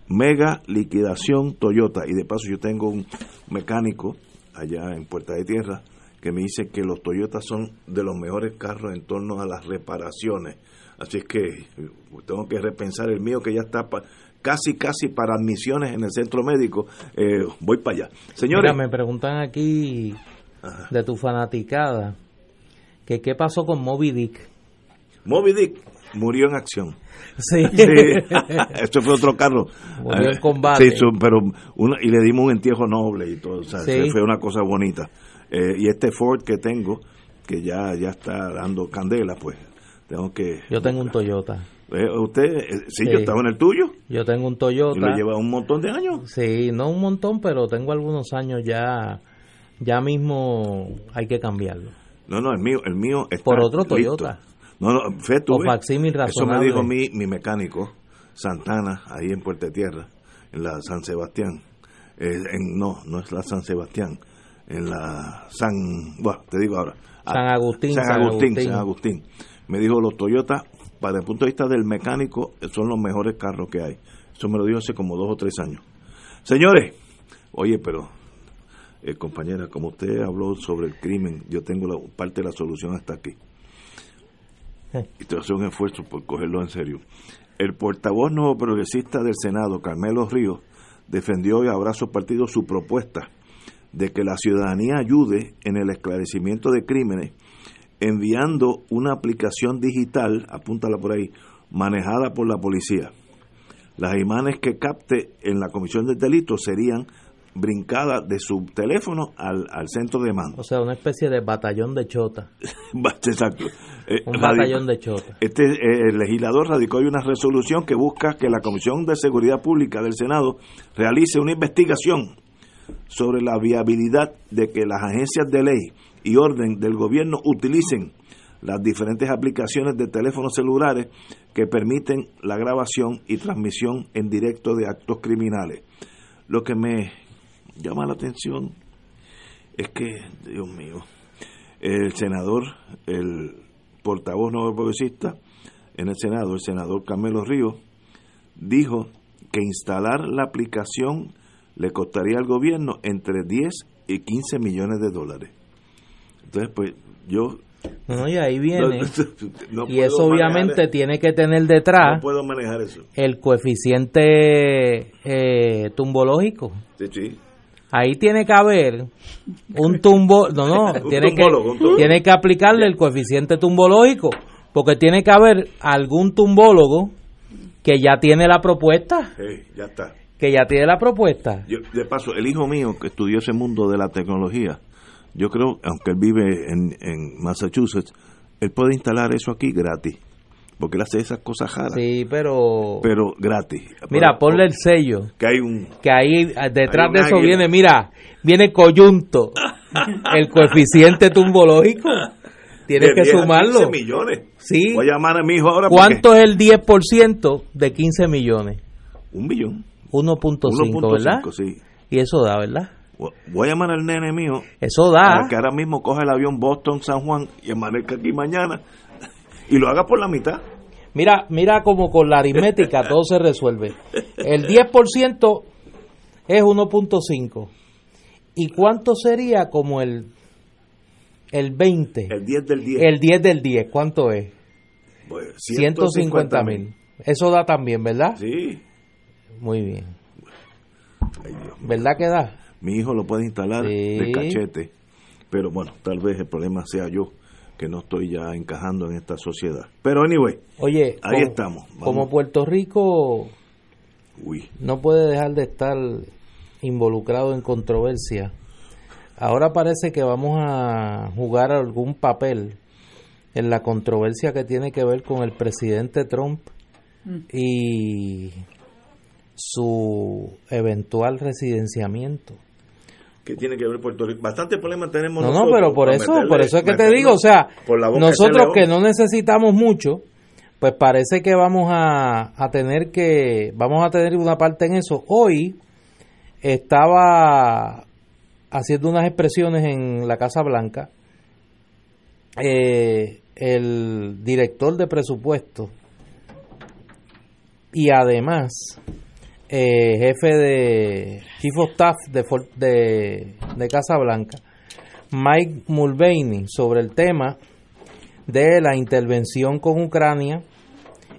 Mega liquidación Toyota y de paso yo tengo un mecánico allá en Puerta de Tierra que me dice que los Toyotas son de los mejores carros en torno a las reparaciones. Así es que eh, tengo que repensar el mío que ya está pa- casi casi para admisiones en el centro médico. Eh, voy para allá. Señores, Mira, me preguntan aquí de tu fanaticada que qué pasó con Moby Dick. Moby Dick murió en acción. Sí. Esto fue otro carro. Murió en Eh, combate. Sí, pero una- y le dimos un entierro noble y todo. O sea, Sí. fue una cosa bonita. Eh, y este Ford que tengo, que ya, ya está dando candela, pues tengo que... Yo tengo un Toyota. Eh, ¿Usted? eh, sí, Sí. yo estaba en el tuyo. Yo tengo un Toyota. Y lo lleva un montón de años. Sí, no un montón, pero tengo algunos años ya. Ya mismo hay que cambiarlo. No, no, el mío, el mío está Por otro listo. Toyota. No, no, fe, tú facsímil Eso me dijo mi, mi mecánico, Santana, ahí en Puerto Tierra, en la San Sebastián. Eh, en, no, no es la San Sebastián, en la San, bueno, te digo ahora. Ah, San Agustín, San San Agustín, Agustín. San Agustín. Me dijo, los Toyota, para el punto de vista del mecánico, son los mejores carros que hay. Eso me lo dijo hace como dos o tres años. Señores, oye, pero, eh, compañera, como usted habló sobre el crimen, yo tengo la, parte de la solución hasta aquí. Y te hacer un esfuerzo por cogerlo en serio. El portavoz nuevo progresista del Senado, Carmelo Ríos, defendió y abrazó partido su propuesta de que la ciudadanía ayude en el esclarecimiento de crímenes enviando una aplicación digital, apúntala por ahí, manejada por la policía. Las imágenes que capte en la comisión del delito serían brincadas de su teléfono al, al centro de mando. O sea, una especie de batallón de chota. Exacto. Eh, Un batallón de chota. Este eh, el legislador radicó hoy una resolución que busca que la Comisión de Seguridad Pública del Senado realice una investigación sobre la viabilidad de que las agencias de ley y orden del gobierno utilicen las diferentes aplicaciones de teléfonos celulares que permiten la grabación y transmisión en directo de actos criminales. Lo que me llama la atención es que, Dios mío, el senador, el portavoz no progresista en el Senado, el senador Carmelo Ríos, dijo que instalar la aplicación le costaría al gobierno entre 10 y 15 millones de dólares. Entonces, pues yo... No, y ahí viene. no y eso obviamente manejar- tiene que tener detrás No puedo manejar eso. el coeficiente eh, tumbológico. Sí, sí. Ahí tiene que haber un tumbo, no, no, tiene que, tiene que aplicarle el coeficiente tumbológico, porque tiene que haber algún tumbólogo que ya tiene la propuesta, Sí, ya está. que ya tiene la propuesta. Yo, de paso, el hijo mío que estudió ese mundo de la tecnología, yo creo, aunque él vive en, en Massachusetts, él puede instalar eso aquí gratis, porque él hace esas cosas raras, Sí, pero pero gratis. mira, ponle el sello, Que hay un... que ahí eh, detrás de eso águila. viene, mira, viene coyunto, el coeficiente tumbológico, tienes de que 10 a sumarlo. 15 millones. Sí. Voy a llamar a mi hijo ahora ¿Cuánto es el 10% de 15 millones? Un billón. 1.5, 1.5, ¿verdad? sí. Y eso da, ¿verdad? Voy a llamar al nene mío Eso da. para que ahora mismo coja el avión Boston-San Juan y amanezca aquí mañana y lo haga por la mitad. Mira, mira como con la aritmética todo se resuelve. El 10% es 1.5. ¿Y cuánto sería como el el 20? El 10 del 10. El 10 del 10, ¿cuánto es? Pues, 150 mil. Eso da también, ¿verdad? Sí. Muy bien. Ay, Dios mío. ¿Verdad que da? Mi hijo lo puede instalar Sí. de cachete, pero bueno, tal vez el problema sea yo, que no estoy ya encajando en esta sociedad. Pero anyway, Oye, ahí como- estamos. Vamos. Como Puerto Rico Uy, no puede dejar de estar involucrado en controversia. Ahora parece que vamos a jugar algún papel en la controversia que tiene que ver con el presidente Trump Mm. y su eventual residenciamiento. ¿Qué tiene que ver Puerto Rico? Bastante problemas tenemos No, no, pero por eso, meterle- por eso es que te digo, o sea, nosotros que no necesitamos mucho, pues parece que vamos a, a tener que, vamos a tener una parte en eso. Hoy estaba haciendo unas expresiones en la Casa Blanca eh, el director de presupuesto y además eh, jefe de Chief of Staff de, de Casa Blanca, Mike Mulvaney, sobre el tema de la intervención con Ucrania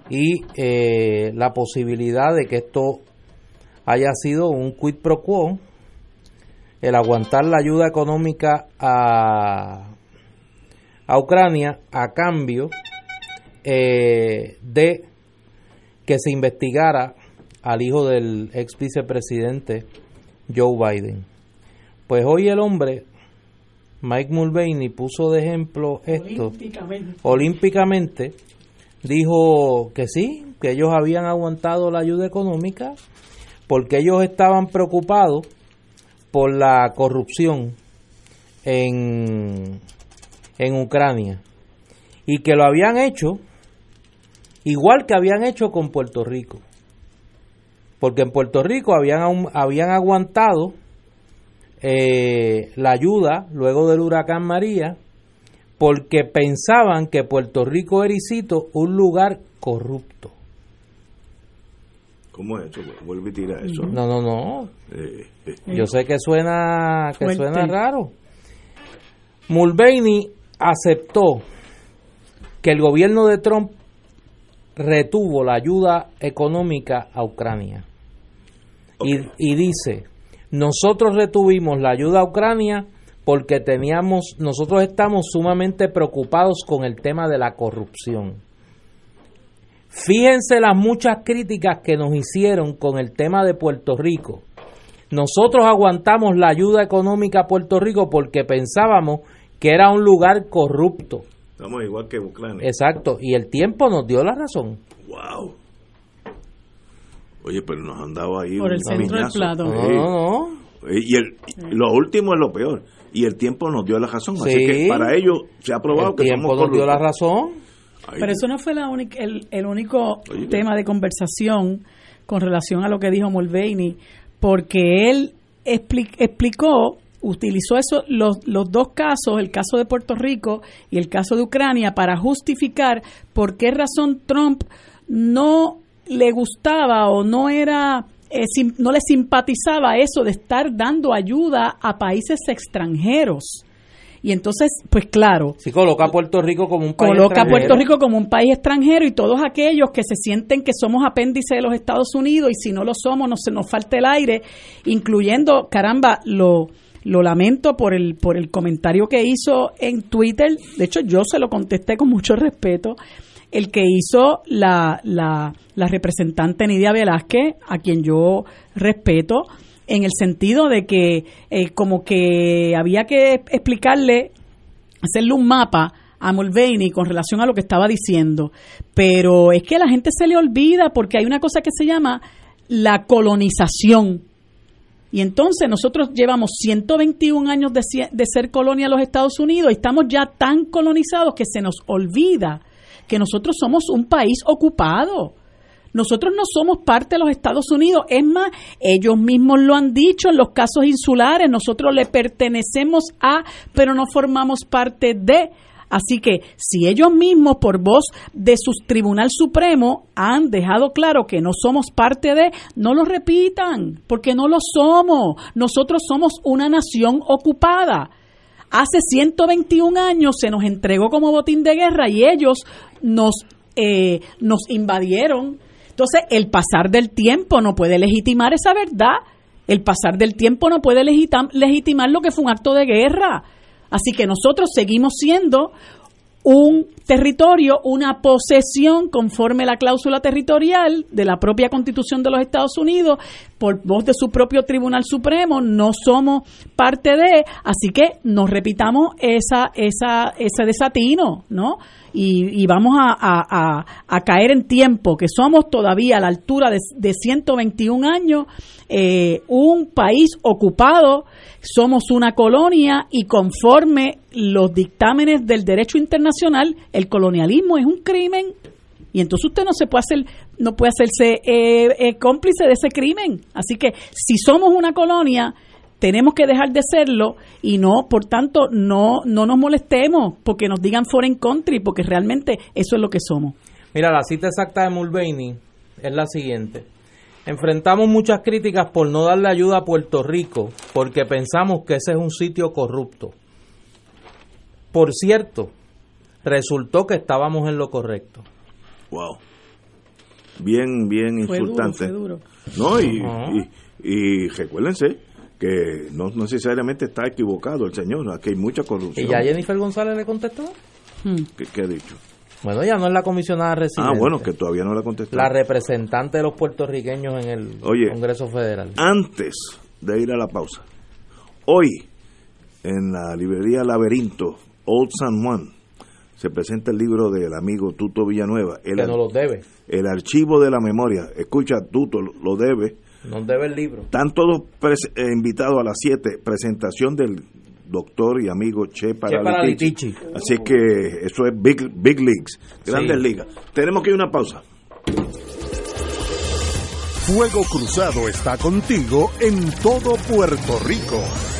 y eh, la posibilidad de que esto haya sido un quid pro quo, el aguantar la ayuda económica a, a Ucrania a cambio eh, de que se investigara al hijo del ex vicepresidente Joe Biden. Pues hoy el hombre, Mike Mulvaney, puso de ejemplo esto Olímpicamente. olímpicamente, dijo que sí, que ellos habían aguantado la ayuda económica porque ellos estaban preocupados por la corrupción en, en Ucrania y que lo habían hecho igual que habían hecho con Puerto Rico. Porque en Puerto Rico habían, habían aguantado eh, la ayuda luego del huracán María porque pensaban que Puerto Rico era, y cito, un lugar corrupto. ¿Cómo es eso? Vuelve y tira eso. No, no, no. Eh, eh. Yo sé que suena que Fuerte. suena raro. Mulvaney aceptó que el gobierno de Trump retuvo la ayuda económica a Ucrania. Y, y dice, nosotros retuvimos la ayuda a Ucrania porque teníamos, nosotros estamos sumamente preocupados con el tema de la corrupción. Fíjense las muchas críticas que nos hicieron con el tema de Puerto Rico. Nosotros aguantamos la ayuda económica a Puerto Rico porque pensábamos que era un lugar corrupto. Estamos igual que Ucrania. Exacto, y el tiempo nos dio la razón. Wow. Oye, pero nos han dado ahí Por un el centro del plato. No, no. Y el, y lo último es lo peor. Y el tiempo nos dio la razón. Así Sí. que para ellos se ha probado El que tiempo somos nos dio la corruptos. razón. Ay, Pero eso no fue la única, el, el único Oye. tema de conversación con relación a lo que dijo Mulvaney, porque él expli- explicó, utilizó eso, los, los dos casos, el caso de Puerto Rico y el caso de Ucrania, para justificar por qué razón Trump no le gustaba o no era eh, sim- no le simpatizaba eso de estar dando ayuda a países extranjeros. Y entonces, pues claro, Si coloca a Puerto Rico como un país coloca a extranjero. Puerto Rico como un país extranjero y todos aquellos que se sienten que somos apéndice de los Estados Unidos y si no lo somos nos, se nos falta el aire, incluyendo, caramba, lo, lo lamento por el, por el comentario que hizo en Twitter, de hecho yo se lo contesté con mucho respeto, el que hizo la, la, la representante Nidia Velázquez, a quien yo respeto, en el sentido de que eh, como que había que explicarle hacerle un mapa a Mulvaney con relación a lo que estaba diciendo. Pero es que a la gente se le olvida porque hay una cosa que se llama la colonización. Y entonces nosotros llevamos 121 años de, ser colonia de los Estados Unidos y estamos ya tan colonizados que se nos olvida que nosotros somos un país ocupado. Nosotros no somos parte de los Estados Unidos. Es más, ellos mismos lo han dicho en los casos insulares. Nosotros le pertenecemos a, pero no formamos parte de. Así que si ellos mismos, por voz de su Tribunal Supremo, han dejado claro que no somos parte de, no lo repitan, porque no lo somos. Nosotros somos una nación ocupada. Hace 121 años se nos entregó como botín de guerra y ellos nos, eh, nos invadieron. Entonces, el pasar del tiempo no puede legitimar esa verdad. El pasar del tiempo no puede legitimar lo que fue un acto de guerra. Así que nosotros seguimos siendo un territorio, una posesión conforme la cláusula territorial de la propia Constitución de los Estados Unidos, por voz de su propio Tribunal Supremo, no somos parte de, así que nos repitamos esa, esa, ese desatino, ¿no? Y, vamos a, a, caer en tiempo, que somos todavía a la altura de, de 121 años, eh, un país ocupado, somos una colonia y conforme los dictámenes del derecho internacional, el colonialismo es un crimen y entonces usted no se puede hacer no puede hacerse eh, eh, cómplice de ese crimen. Así que si somos una colonia, tenemos que dejar de serlo y no, por tanto, no, no nos molestemos porque nos digan foreign country, porque realmente eso es lo que somos. Mira, la cita exacta de Mulvaney es la siguiente. Enfrentamos muchas críticas por no darle ayuda a Puerto Rico porque pensamos que ese es un sitio corrupto. Por cierto, resultó que estábamos en lo correcto. Wow bien, bien insultante. No, y, y, recuérdense que no necesariamente está equivocado el señor, aquí hay mucha corrupción. ¿Y ya Jennifer González le contestó? Hmm. ¿Qué, ha dicho? Bueno, ya no es la comisionada residente. Ah, bueno, que todavía no la contestó. La representante de los puertorriqueños en el Congreso Federal. Antes de ir a la pausa, hoy en la librería Laberinto, Old San Juan, se presenta el libro del amigo Tuto Villanueva. El, que no lo debe. El archivo de la memoria. Escucha, Tuto lo debe. No debe el libro. Están todos eh, invitados a las 7, presentación del doctor y amigo Che Paralitici. Así que eso es Big, big Leagues, grandes ligas. Tenemos que ir a una pausa. Fuego Cruzado está contigo en todo Puerto Rico.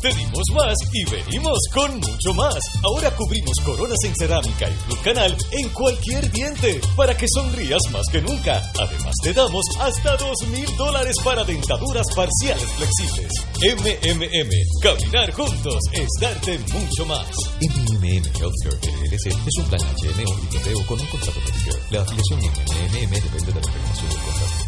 Pedimos más y venimos con mucho más. Ahora cubrimos coronas en cerámica y Blue Canal en cualquier diente para que sonrías más que nunca. Además te damos hasta dos mil dólares para dentaduras parciales flexibles. MMM, caminar juntos es darte mucho más. MMM Healthcare LLC es un plan HMO y con un contrato Medicare. La afiliación MMM depende de la información del contrato.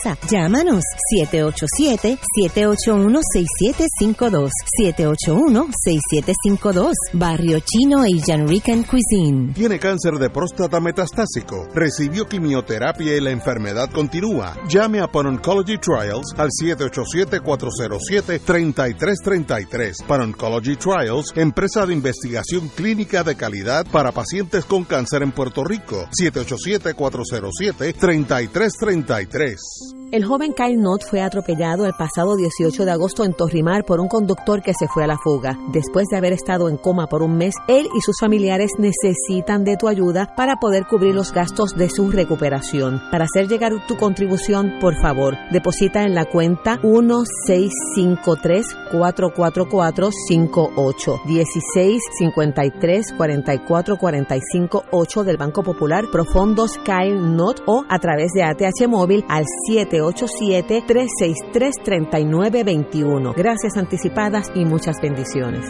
Llámanos 787-781-6752. 781-6752. Barrio Chino Asian Rican Cuisine. Tiene cáncer de próstata metastásico. Recibió quimioterapia y la enfermedad continúa. Llame a Pan Oncology Trials al 787-407-3333. Pan Oncology Trials, empresa de investigación clínica de calidad para pacientes con cáncer en Puerto Rico. 787-407-3333. El joven Kyle Knott fue atropellado el pasado 18 de agosto en Torrimar por un conductor que se fue a la fuga. Después de haber estado en coma por un mes, él y sus familiares necesitan de tu ayuda para poder cubrir los gastos de su recuperación. Para hacer llegar tu contribución, por favor, deposita en la cuenta 1653 444 58 1653 44 45 8 del Banco Popular Profondos Kyle Knott o a través de ATH móvil al 7 787-363-3921. Gracias anticipadas y muchas bendiciones.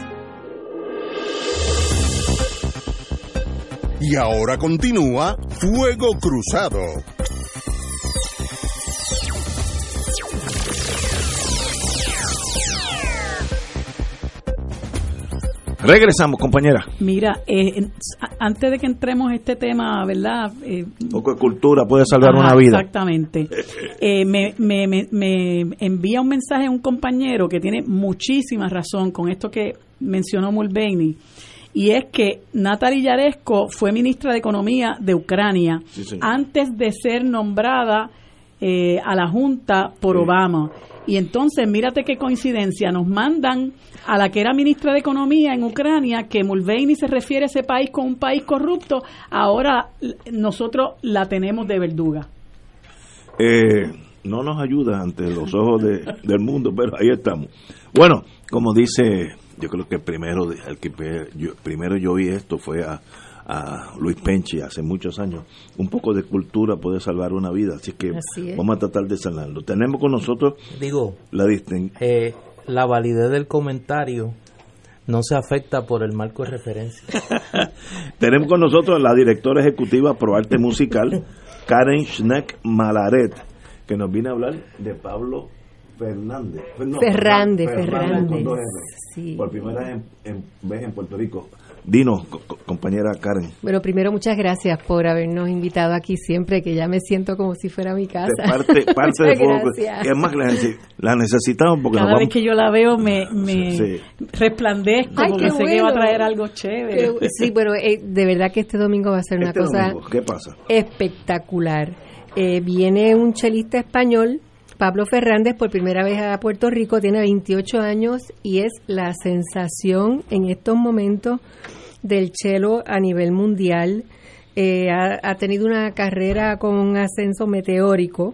Y ahora continúa Fuego Cruzado. Regresamos, compañera. Mira, eh, antes de que entremos en este tema, ¿verdad? Eh, un poco de cultura puede salvar una vida. Exactamente. Eh, me, me, me, envía un mensaje a un compañero que tiene muchísima razón con esto que mencionó Mulvaney. Y es que Natalie Yaresco fue ministra de Economía de Ucrania antes de ser nombrada a la Junta por Obama. Y entonces, mírate qué coincidencia, nos mandan a la que era ministra de Economía en Ucrania, que Mulvaney se refiere a ese país como un país corrupto, ahora nosotros la tenemos de verduga. Eh, no nos ayuda ante los ojos del mundo, pero ahí estamos. Bueno, como dice, yo creo que primero, el que primero yo vi esto fue a, a Luis Penchi hace muchos años. Un poco de cultura puede salvar una vida, así que Así vamos a tratar de sanarlo. Tenemos con nosotros Digo, la eh, la validez del comentario no se afecta por el marco de referencia. Tenemos con nosotros a la directora ejecutiva Pro Arte Musical, Karen Schneck Malaret, que nos viene a hablar de Pablo Fernández. No, Ferrande, con Ferrande. dos R. Sí. Por primera vez en, en- vez en Puerto Rico. Dinos, co- co- compañera Karen. Bueno, primero muchas gracias por habernos invitado aquí siempre, que ya me siento como si fuera mi casa. De parte, parte de fuego. gracias. Es más, que la, nece- la necesitamos porque Cada nos vez que yo la veo me, me Sí. resplandezco Ay, porque qué sé que va a bueno. traer algo chévere. Sí, bueno, eh, de verdad que este domingo va a ser una Este cosa domingo, ¿Qué pasa? espectacular. Eh, viene un chelista español, Pablo Fernández, por primera vez a Puerto Rico, tiene 28 años y es la sensación en estos momentos del chelo a nivel mundial. Eh, ha, tenido una carrera con un ascenso meteórico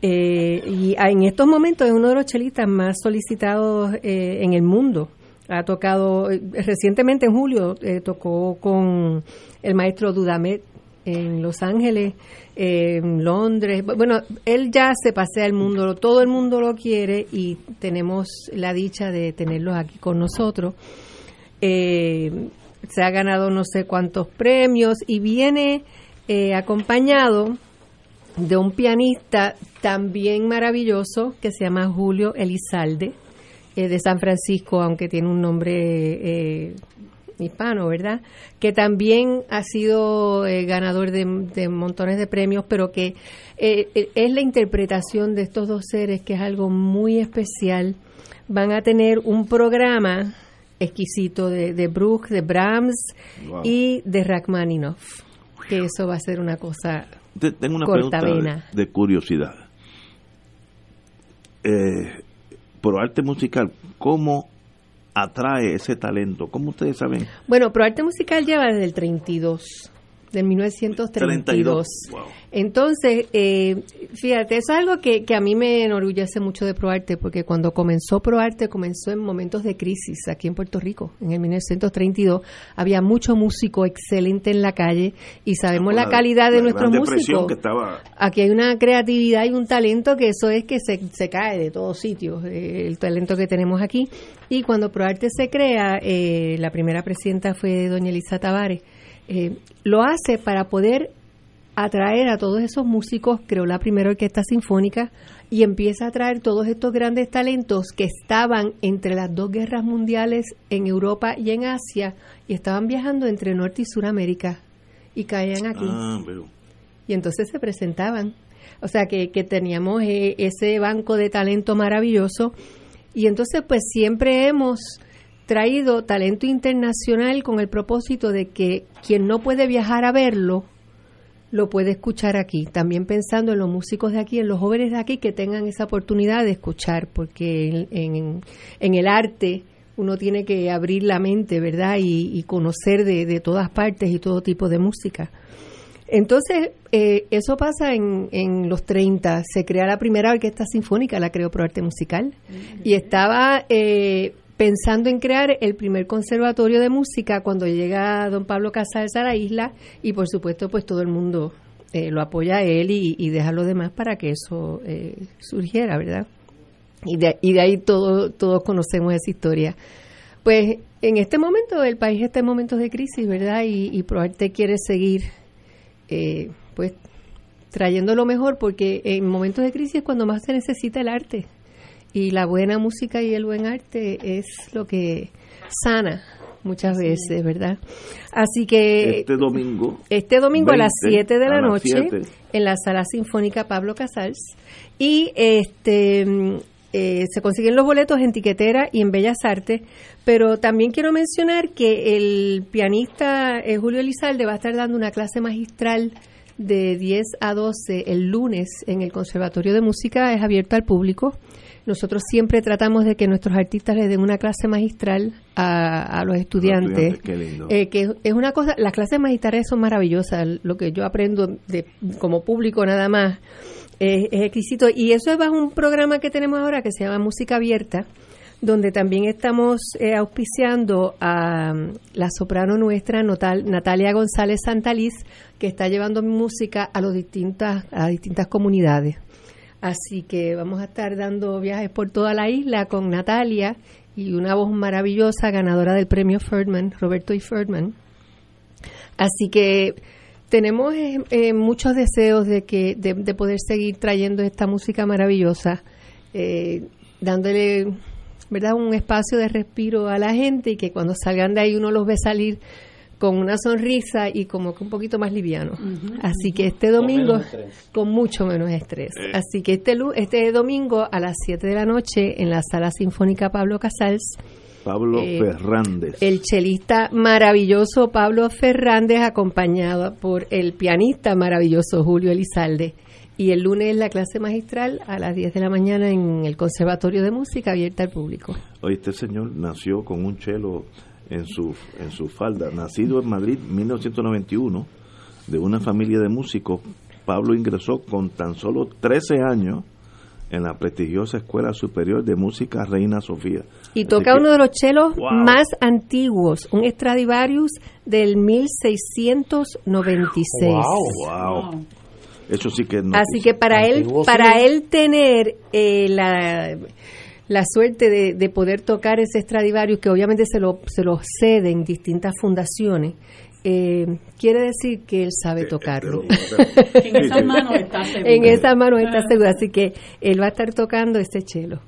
eh, y en estos momentos es uno de los chelistas más solicitados eh, en el mundo. Ha tocado, recientemente en julio, tocó con el maestro Dudamet en Los Ángeles, en Londres. Bu- Bueno, él ya se pasea el mundo, todo el mundo lo quiere y tenemos la dicha de tenerlos aquí con nosotros. Eh, se ha ganado no sé cuántos premios y viene eh, acompañado de un pianista también maravilloso que se llama Julio Elizalde, eh, de San Francisco, aunque tiene un nombre eh, hispano, ¿verdad? Que también ha sido eh, ganador de, de montones de premios, pero que eh, eh, es la interpretación de estos dos seres, que es algo muy especial. Van a tener un programa exquisito de, de Bruch, de Brahms Wow. y de Rachmaninoff, que eso va a ser una cosa Te- Tengo una corta pregunta de, de curiosidad. Eh, por arte musical, ¿cómo atrae ese talento? ¿Cómo ustedes saben? Bueno, ProArte Musical lleva desde el 32, del 1932. 32. Wow. Entonces, eh, fíjate, eso es algo que, que a mí me enorgullece mucho de ProArte, porque cuando comenzó ProArte, comenzó en momentos de crisis aquí en Puerto Rico. En el 1932 había mucho músico excelente en la calle y sabemos la, La- calidad de la nuestros músicos. que estaba Aquí hay una creatividad y un talento que eso es que se, se cae de todos sitios, eh, el talento que tenemos aquí. Y cuando ProArte se crea, eh, la primera presidenta fue doña Elisa Tavares, eh, lo hace para poder atraer a todos esos músicos, creó la primera orquesta sinfónica y empieza a atraer todos estos grandes talentos que estaban entre las dos guerras mundiales en Europa y en Asia y estaban viajando entre Norte y Suramérica y caían aquí Ah, y entonces se presentaban. O sea que, que teníamos eh, ese banco de talento maravilloso y entonces pues siempre hemos traído talento internacional con el propósito de que quien no puede viajar a verlo, lo puede escuchar aquí. También pensando en los músicos de aquí, en los jóvenes de aquí que tengan esa oportunidad de escuchar, porque en, en- en el arte uno tiene que abrir la mente, ¿verdad? Y, y conocer de, de todas partes y todo tipo de música. Entonces, eh, eso pasa en, en los 30. Se crea la primera orquesta sinfónica, la creó ProArte Musical. Y estaba eh, pensando en crear el primer conservatorio de música cuando llega don Pablo Casals a la isla. Y por supuesto, pues todo el mundo eh, lo apoya a él y, deja a los demás para que eso eh, surgiera, ¿verdad? Y de, y de ahí todo, todos conocemos esa historia. Pues en este momento el país está en momentos de crisis, ¿verdad? Y, y ProArte quiere seguir eh, pues trayendo lo mejor porque en momentos de crisis es cuando más se necesita el arte y la buena música y el buen arte es lo que sana muchas veces, ¿verdad? Así que Este domingo. este domingo a las 20, 7 de la noche 7. en la Sala Sinfónica Pablo Casals y este mm, eh, se consiguen los boletos en Tiquetera y en Bellas Artes, pero también quiero mencionar que el pianista eh, Julio Elizalde va a estar dando una clase magistral de 10 a 12 el lunes en el Conservatorio de Música, es abierto al público. Nosotros siempre tratamos de que nuestros artistas les den una clase magistral a, a los estudiantes. estudiantes, qué lindo. Eh, que es una cosa, las clases magistrales son maravillosas, lo que yo aprendo de, como público nada más es, es exquisito y eso es bajo un programa que tenemos ahora que se llama Música Abierta, donde también estamos eh, auspiciando a mm, la soprano nuestra Notal- Natalia González Santaliz, que está llevando música a, los distintas, a distintas comunidades. Así que vamos a estar dando viajes por toda la isla con Natalia y una voz maravillosa, ganadora del premio Ferdman, Roberto y Ferdman. Así que tenemos eh, eh, muchos deseos de que de, de poder seguir trayendo esta música maravillosa, eh, dándole verdad un espacio de respiro a la gente y que cuando salgan de ahí uno los ve salir con una sonrisa y como que un poquito más liviano. Así que este domingo con mucho menos estrés. Eh. Así que este lu- este domingo a las 7 de la noche en la Sala Sinfónica Pablo Casals Pablo Eh, Fernández. el chelista maravilloso Pablo Fernández, acompañado por el pianista maravilloso Julio Elizalde. Y el lunes la clase magistral a las 10 de la mañana en el Conservatorio de Música abierta al público. Oye, este señor nació con un chelo en su, en su falda. Nacido en Madrid en 1991, de una familia de músicos, Pablo ingresó con tan solo 13 años en la prestigiosa Escuela Superior de Música Reina Sofía. Y toca que- uno de los chelos Wow. más antiguos, un Stradivarius del 1696. Wow. Eso sí que es Así que para él, para él tener eh, la, la suerte de, de poder tocar ese Stradivarius, que obviamente se lo, se lo ceden distintas fundaciones, eh, quiere decir que él sabe tocarlo. En esas manos está seguro. En esas manos está seguro. Así que él va a estar tocando este chelo.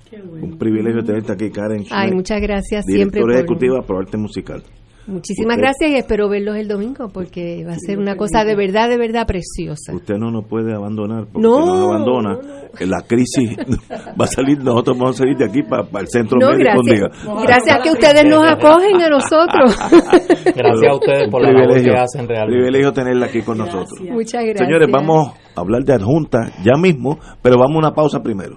Un privilegio tenerte aquí, Karen. Ay, muchas gracias siempre Directora por- ejecutiva por arte musical. Muchísimas Usted- gracias y espero verlos el domingo porque va a ser una cosa de verdad, de verdad preciosa. Usted no nos puede abandonar porque No, nos abandona, la crisis va a salir, nosotros vamos a salir de aquí para, el centro No, médico. gracias. Gracias que ustedes nos acogen a nosotros. Gracias a ustedes por la labor Privilegio, que hacen realmente. Privilegio tenerla aquí con nosotros. Muchas gracias. Señores, vamos a hablar de adjunta ya mismo, pero vamos a una pausa primero.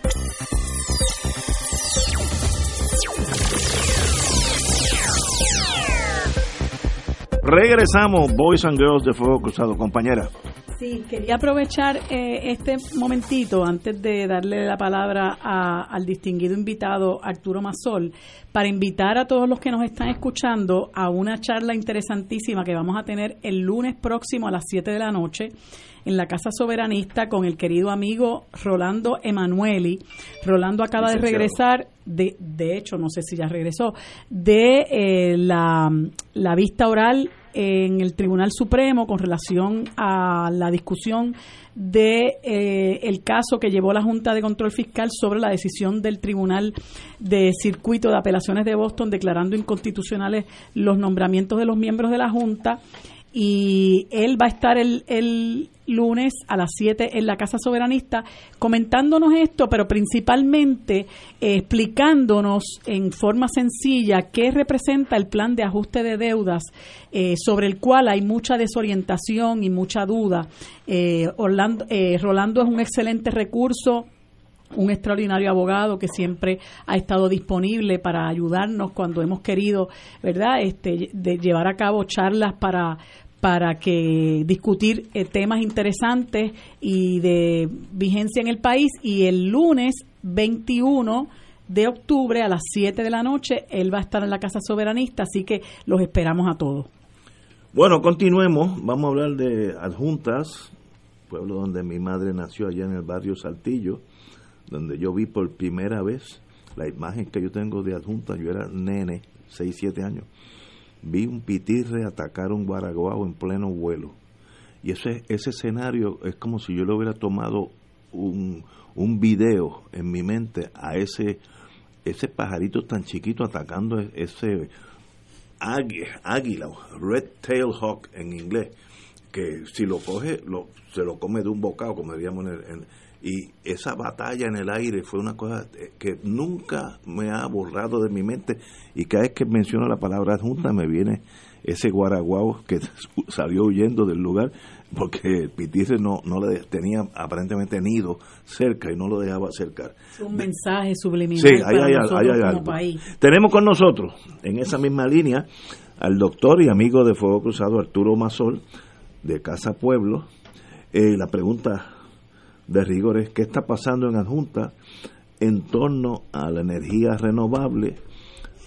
Regresamos, Boys and Girls de Fuego Cruzado, compañera. Sí, quería aprovechar eh, este momentito antes de darle la palabra a- al distinguido invitado Arturo Mazol para invitar a todos los que nos están escuchando a una charla interesantísima que vamos a tener el lunes próximo a las 7 de la noche en la Casa Soberanista con el querido amigo Rolando Emanueli. Rolando acaba de regresar, de, de hecho, no sé si ya regresó, de eh, la, la vista oral en el Tribunal Supremo con relación a la discusión de eh, el caso que llevó la Junta de Control Fiscal sobre la decisión del Tribunal de Circuito de Apelaciones de Boston declarando inconstitucionales los nombramientos de los miembros de la Junta y él va a estar el, el lunes a las 7 en la Casa Soberanista comentándonos esto, pero principalmente eh, explicándonos en forma sencilla qué representa el plan de ajuste de deudas eh, sobre el cual hay mucha desorientación y mucha duda. Eh, Orlando, eh, Rolando es un excelente recurso un extraordinario abogado que siempre ha estado disponible para ayudarnos cuando hemos querido, ¿verdad?, este, de llevar a cabo charlas para para que discutir eh, temas interesantes y de vigencia en el país y el lunes 21 de octubre a las 7 de la noche él va a estar en la Casa Soberanista, así que los esperamos a todos. Bueno, continuemos. Vamos a hablar de adjuntas, pueblo donde mi madre nació, allá en el barrio Saltillo, donde yo vi por primera vez la imagen que yo tengo de adjunta. Yo era nene, 6, 7 años. Vi un pitirre atacar un guaraguao en pleno vuelo. Y ese, ese escenario es como si yo le hubiera tomado un, un video en mi mente a ese, ese pajarito tan chiquito atacando e- ese águila, red tail hawk en inglés, que si lo coge, lo, se lo come de un bocado, como diríamos en el- en- y esa batalla en el aire fue una cosa eh, que nunca me ha borrado de mi mente y cada vez que menciono la palabra adjunta me viene ese guaraguao que salió huyendo del lugar porque el pitirre no, no le tenía aparentemente nido cerca y no lo dejaba acercar. Es un mensaje subliminal Sí, para hay, nosotros ahí hay como algo. país. Tenemos con nosotros, en esa misma línea, al doctor y amigo de Fuego Cruzado, Arturo Mazol, de Casa Pueblo. Eh, la pregunta de rigor es, ¿qué está pasando en Adjunta en torno a la energía renovable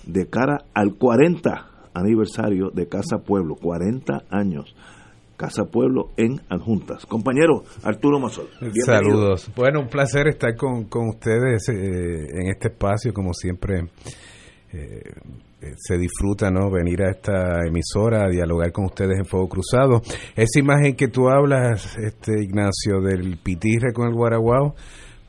de cara al 40 aniversario de Casa Pueblo? 40 años. Casa Pueblo en Adjuntas. Compañero Arturo Mazol. Saludos. Bueno, un placer estar con, con ustedes eh, en este espacio, como siempre. Eh, eh, se disfruta, ¿no? Venir a esta emisora a dialogar con ustedes en Fuego Cruzado. Esa imagen que tú hablas, este Ignacio, del pitirre con el guaraguao,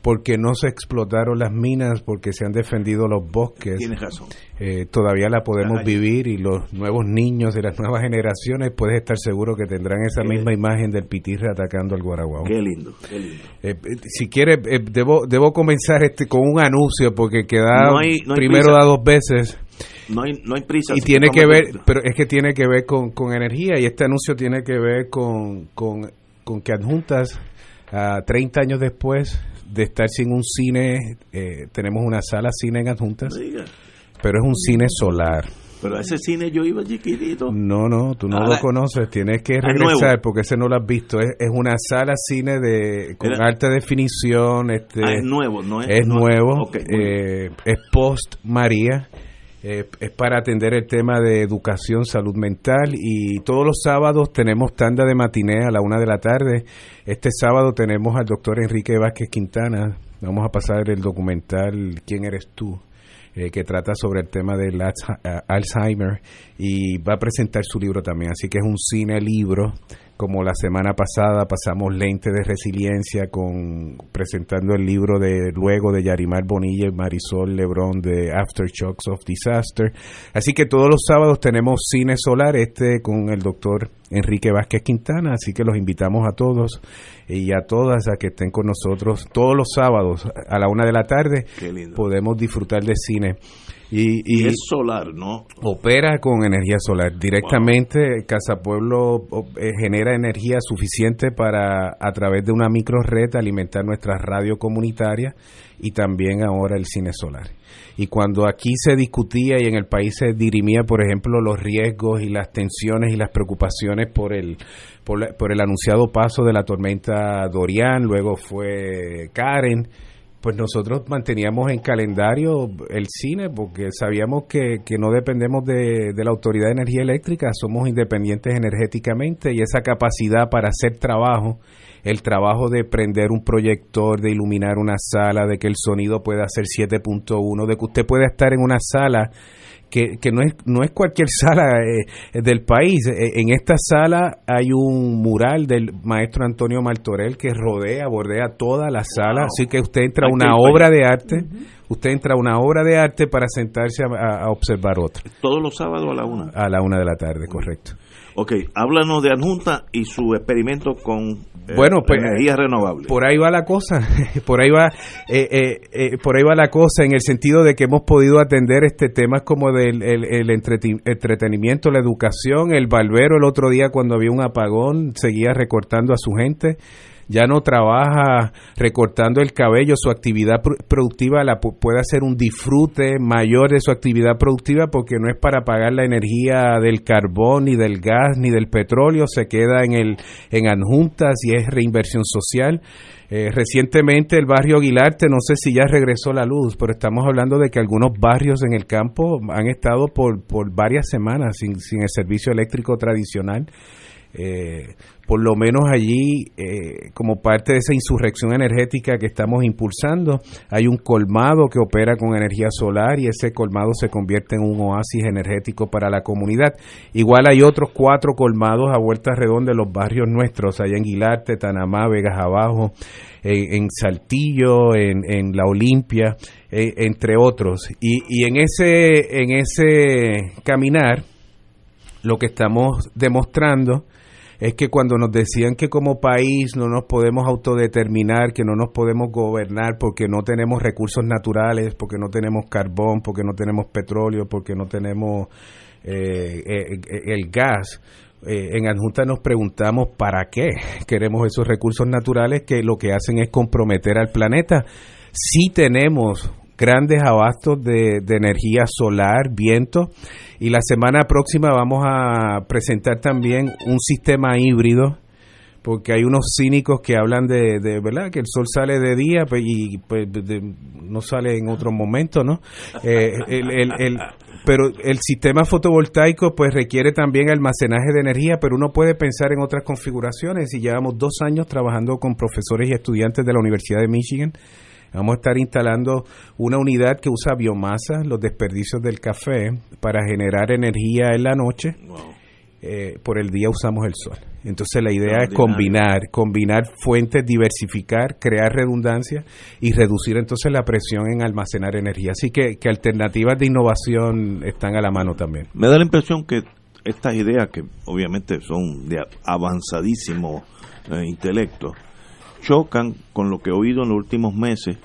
porque no se explotaron las minas, porque se han defendido los bosques. Tienes razón. Eh, todavía la podemos vivir y los nuevos niños de las nuevas generaciones puedes estar seguro que tendrán esa Qué- misma imagen del pitirre atacando al guaraguao. Qué lindo, qué lindo. Eh, eh, si quiere, eh, debo, debo comenzar este con un anuncio porque queda No hay- no hay primero prisa. da dos veces No hay, no hay prisa. y tiene que ver, pero es que tiene que ver con, con energía y este anuncio tiene que ver con, con, con que adjuntas a 30 años después de estar sin un cine, eh, tenemos una sala cine en adjuntas, Diga. pero es un cine solar. Pero a ese cine yo iba chiquitito. No, no, tú no Ah, lo conoces, tienes que ah, regresar porque ese no lo has visto. Es, es una sala cine de con Era- alta definición. Este, Ah, es nuevo, no es- Es no- nuevo, eh, es post María. Eh, es para atender el tema de educación, salud mental y todos los sábados tenemos tanda de matiné a la una de la tarde. Este sábado tenemos al doctor Enrique Vázquez Quintana. Vamos a pasar el documental ¿Quién eres tú? eh, que trata sobre el tema del eh, Alzheimer y va a presentar su libro también. Así que es un cine libro. Como la semana pasada pasamos Lente de Resiliencia con presentando el libro de luego de Yarimar Bonilla y Marisol Lebrón de Aftershocks of Disaster. Así que todos los sábados tenemos cine solar este con el doctor Enrique Vázquez Quintana, así que los invitamos a todos y a todas a que estén con nosotros todos los sábados a la una de la tarde. Qué lindo. Podemos disfrutar de cine. Y, Y es solar, ¿no? Opera con energía solar. Directamente Casa Pueblo o- eh, genera energía suficiente para, a través de una micro red, alimentar nuestra radio comunitaria y también ahora el cine solar. Y cuando aquí se discutía y en el país se dirimía, por ejemplo, los riesgos y las tensiones y las preocupaciones por el, por, la- por el anunciado paso de la tormenta Dorian, luego fue Karen, pues nosotros manteníamos en calendario el cine porque sabíamos que, que no dependemos de, de la Autoridad de Energía Eléctrica, somos independientes energéticamente y esa capacidad para hacer trabajo, el trabajo de prender un proyector, de iluminar una sala, de que el sonido pueda ser 7.1, de que usted pueda estar en una sala que, que no, es, no es cualquier sala eh, del país. Eh, En esta sala hay un mural del maestro Antonio Martorell que rodea, bordea toda la sala, así que usted entra a una país. obra de arte, usted entra a una obra de arte para sentarse a, a observar otra. Todos los sábados a la una. A la una de la tarde, correcto. Ok, háblanos de Adjunta y su experimento con eh, Bueno, pues energía renovable. Por ahí va la cosa, por ahí va, eh, eh, eh, por ahí va la cosa en el sentido de que hemos podido atender este temas como del el, el entretenimiento, la educación, el barbero el otro día cuando había un apagón seguía recortando a su gente. Ya no trabaja recortando el cabello, su actividad pr- productiva la pu- puede hacer un disfrute mayor de su actividad productiva porque no es para pagar la energía del carbón, ni del gas, ni del petróleo, se queda en el en adjuntas y es reinversión social. Eh, recientemente el barrio Aguilarte, no sé si ya regresó la luz, pero estamos hablando de que algunos barrios en el campo han estado por, por varias semanas sin, sin el servicio eléctrico tradicional. Eh, por lo menos allí, eh, como parte de esa insurrección energética que estamos impulsando, hay un colmado que opera con energía solar y ese colmado se convierte en un oasis energético para la comunidad. Igual hay otros cuatro colmados a vueltas redondas de los barrios nuestros, allá en Guilarte, Tanamá, Vegas Abajo, en, en Saltillo, en, en La Olimpia, eh, entre otros. Y, y en ese, en ese caminar, lo que estamos demostrando es que cuando nos decían que como país no nos podemos autodeterminar, que no nos podemos gobernar porque no tenemos recursos naturales, porque no tenemos carbón, porque no tenemos petróleo, porque no tenemos eh, eh, el gas, eh, en Adjunta nos preguntamos para qué queremos esos recursos naturales que lo que hacen es comprometer al planeta. Sí tenemos grandes abastos de, de energía solar, viento, y la semana próxima vamos a presentar también un sistema híbrido porque hay unos cínicos que hablan de, de verdad que el sol sale de día pues, y pues, de- no sale en otro momento no Eh, el- el- el- pero el sistema fotovoltaico pues requiere también almacenaje de energía pero uno puede pensar en otras configuraciones. Y llevamos dos años trabajando con profesores y estudiantes de la Universidad de Michigan Vamos a estar instalando una unidad que usa biomasa, los desperdicios del café, para generar energía en la noche. Eh, por el día usamos el sol. Entonces la idea es combinar, combinar fuentes, diversificar, crear redundancia y reducir entonces la presión en almacenar energía. Así que, que alternativas de innovación están a la mano también. Me da la impresión que estas ideas, que obviamente son de avanzadísimo eh, intelecto, chocan con lo que he oído en los últimos meses,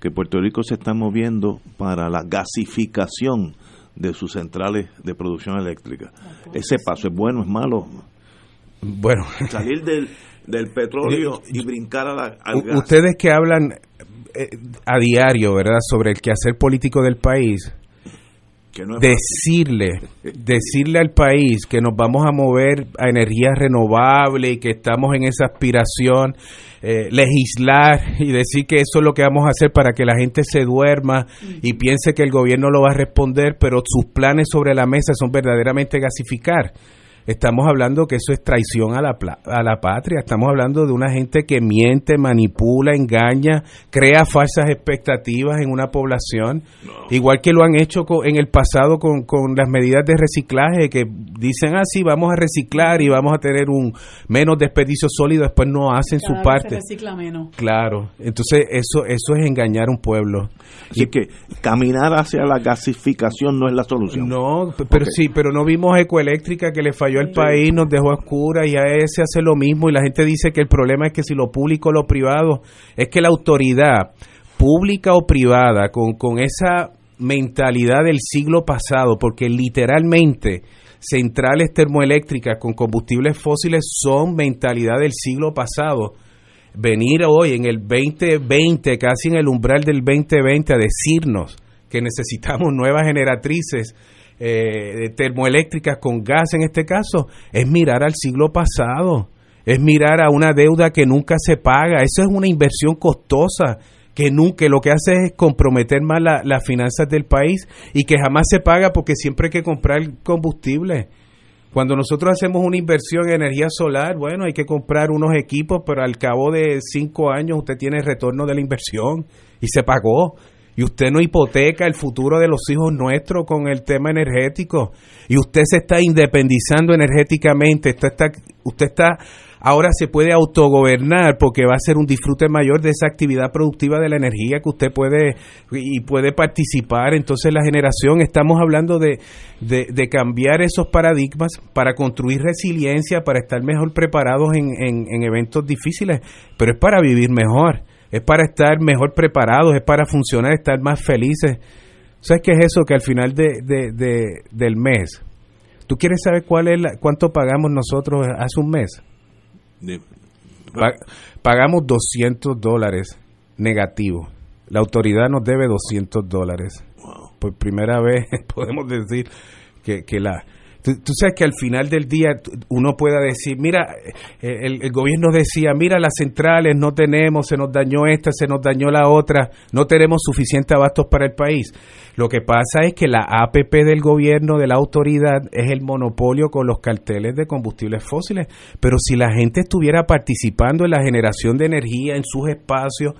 que Puerto Rico se está moviendo para la gasificación de sus centrales de producción eléctrica. Ese paso es bueno, es malo. Bueno, Salir del, del petróleo y brincar a la- al gas. Ustedes que hablan eh, a diario, ¿verdad?, sobre el quehacer político del país, no decirle, decirle al país que nos vamos a mover a energías renovables y que estamos en esa aspiración, eh, legislar y decir que eso es lo que vamos a hacer para que la gente se duerma y piense que el gobierno lo va a responder, pero sus planes sobre la mesa son verdaderamente gasificar. Estamos hablando que eso es traición a la, pla- a la patria. Estamos hablando de una gente que miente, manipula, engaña, crea falsas expectativas en una población. Igual que lo han hecho en el pasado con, con las medidas de reciclaje, que dicen, ah, sí, vamos a reciclar y vamos a tener un menos desperdicio sólido, después no hacen su vez parte. Se recicla menos. Claro, entonces eso eso es engañar a un pueblo. Así que caminar hacia la gasificación no es la solución. No, pero sí, pero no vimos Ecoeléctrica que le falló al país, nos dejó a oscura y a ese hace lo mismo y la gente dice que el problema es que si lo público o lo privado, es que la autoridad pública o privada con, con esa mentalidad del siglo pasado, porque literalmente centrales termoeléctricas con combustibles fósiles son mentalidad del siglo pasado. Venir hoy en el 2020, casi en el umbral del 2020, a decirnos que necesitamos nuevas generatrices eh, termoeléctricas con gas en este caso, es mirar al siglo pasado, es mirar a una deuda que nunca se paga, eso es una inversión costosa que nunca lo que hace es comprometer más las finanzas del país y que jamás se paga porque siempre hay que comprar combustible. Cuando nosotros hacemos una inversión en energía solar, bueno, hay que comprar unos equipos, pero al cabo de cinco años usted tiene retorno de la inversión y se pagó. Y usted no hipoteca el futuro de los hijos nuestros con el tema energético. Y usted se está independizando energéticamente. Usted está, ahora se puede autogobernar porque va a ser un disfrute mayor de esa actividad productiva de la energía que usted puede y puede participar. Entonces la generación, estamos hablando de, de, cambiar esos paradigmas para construir resiliencia, para estar mejor preparados en, en, eventos difíciles, pero es para vivir mejor, es para estar mejor preparados, es para funcionar, estar más felices. ¿Sabes qué es eso? Que al final de, de, del mes, ¿tú quieres saber cuál es cuánto pagamos nosotros hace un mes? pagamos 200 dólares negativos. La autoridad nos debe 200 dólares. Por primera vez podemos decir que, que la... Tú, sabes que al final del día uno pueda decir, mira, eh, el, el, gobierno decía, mira, las centrales no tenemos, se nos dañó esta, se nos dañó la otra, no tenemos suficientes abastos para el país. Lo que pasa es que la APP del gobierno, de la autoridad, es el monopolio con los carteles de combustibles fósiles. Pero si la gente estuviera participando en la generación de energía en sus espacios,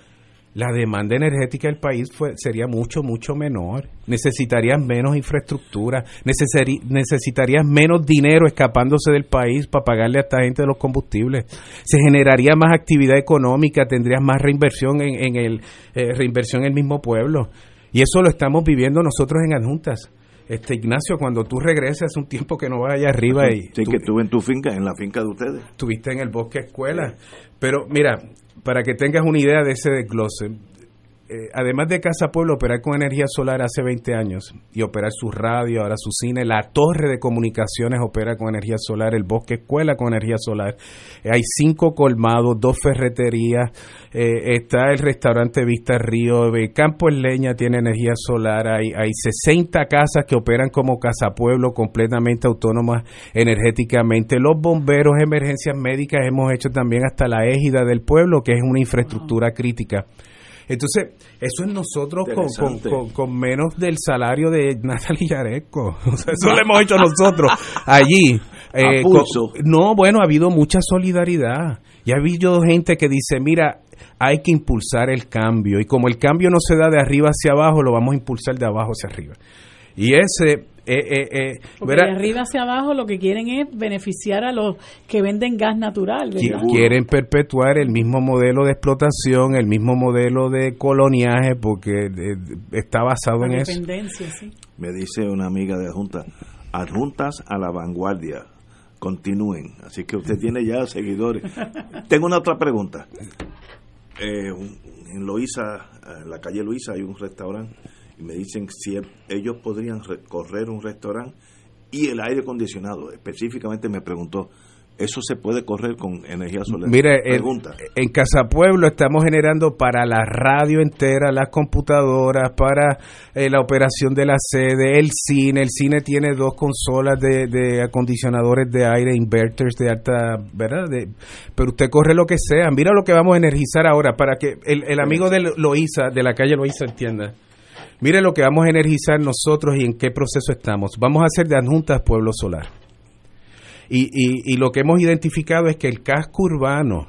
la demanda energética del país sería mucho, mucho menor. Necesitarías menos infraestructura, necesitarías menos dinero escapándose del país para pagarle a esta gente de los combustibles. Se generaría más actividad económica, tendrías más reinversión en, el eh, reinversión en el mismo pueblo. Y eso lo estamos viviendo nosotros en adjuntas. Este Ignacio, cuando tú regreses un tiempo que no vas allá arriba y sí que estuve en tu finca, en la finca de ustedes. Estuviste en el bosque escuela. Pero mira, para que tengas una idea de ese desglose, eh, además de Casa Pueblo operar con energía solar hace 20 años y operar su radio, ahora su cine, la torre de comunicaciones opera con energía solar, el bosque escuela con energía solar. Eh, hay cinco colmados, dos ferreterías, eh, está el restaurante Vista Río, Campo en Leña tiene energía solar, hay, hay 60 casas que operan como Casa Pueblo completamente autónomas energéticamente. Los bomberos, emergencias médicas, hemos hecho también hasta la égida del pueblo, que es una infraestructura crítica. Entonces, eso es nosotros con, menos del salario de Natalie Yaresco. eso lo hemos hecho nosotros allí. Eh, no, bueno, ha habido mucha solidaridad. Y ha habido gente que dice, mira, hay que impulsar el cambio. Y como el cambio no se da de arriba hacia abajo, lo vamos a impulsar de abajo hacia arriba. Y ese eh, eh, eh Porque de arriba hacia abajo lo que quieren es beneficiar a los que venden gas natural. Quieren perpetuar el mismo modelo de explotación, el mismo modelo de coloniaje, porque eh, está basado en eso. Me dice una amiga de adjunta, adjuntas a la vanguardia, continúen. Así que usted tiene ya seguidores. Tengo una otra pregunta. en Loíza, en la calle Luisa, hay un restaurante me dicen si ellos podrían correr un restaurante y el aire acondicionado. Específicamente me preguntó, ¿eso se puede correr con energía solar? Mire, en, Casa Pueblo estamos generando para la radio entera, las computadoras, para eh, la operación de la sede, el cine. El cine tiene dos consolas de, acondicionadores de aire, inverters de alta, ¿verdad? pero usted corre lo que sea. Mira lo que vamos a energizar ahora para que el, el amigo de Loíza, de la calle Loíza, entienda. Mire lo que vamos a energizar nosotros y en qué proceso estamos. Vamos a hacer de adjuntas Pueblo Solar. Y, y, lo que hemos identificado es que el casco urbano,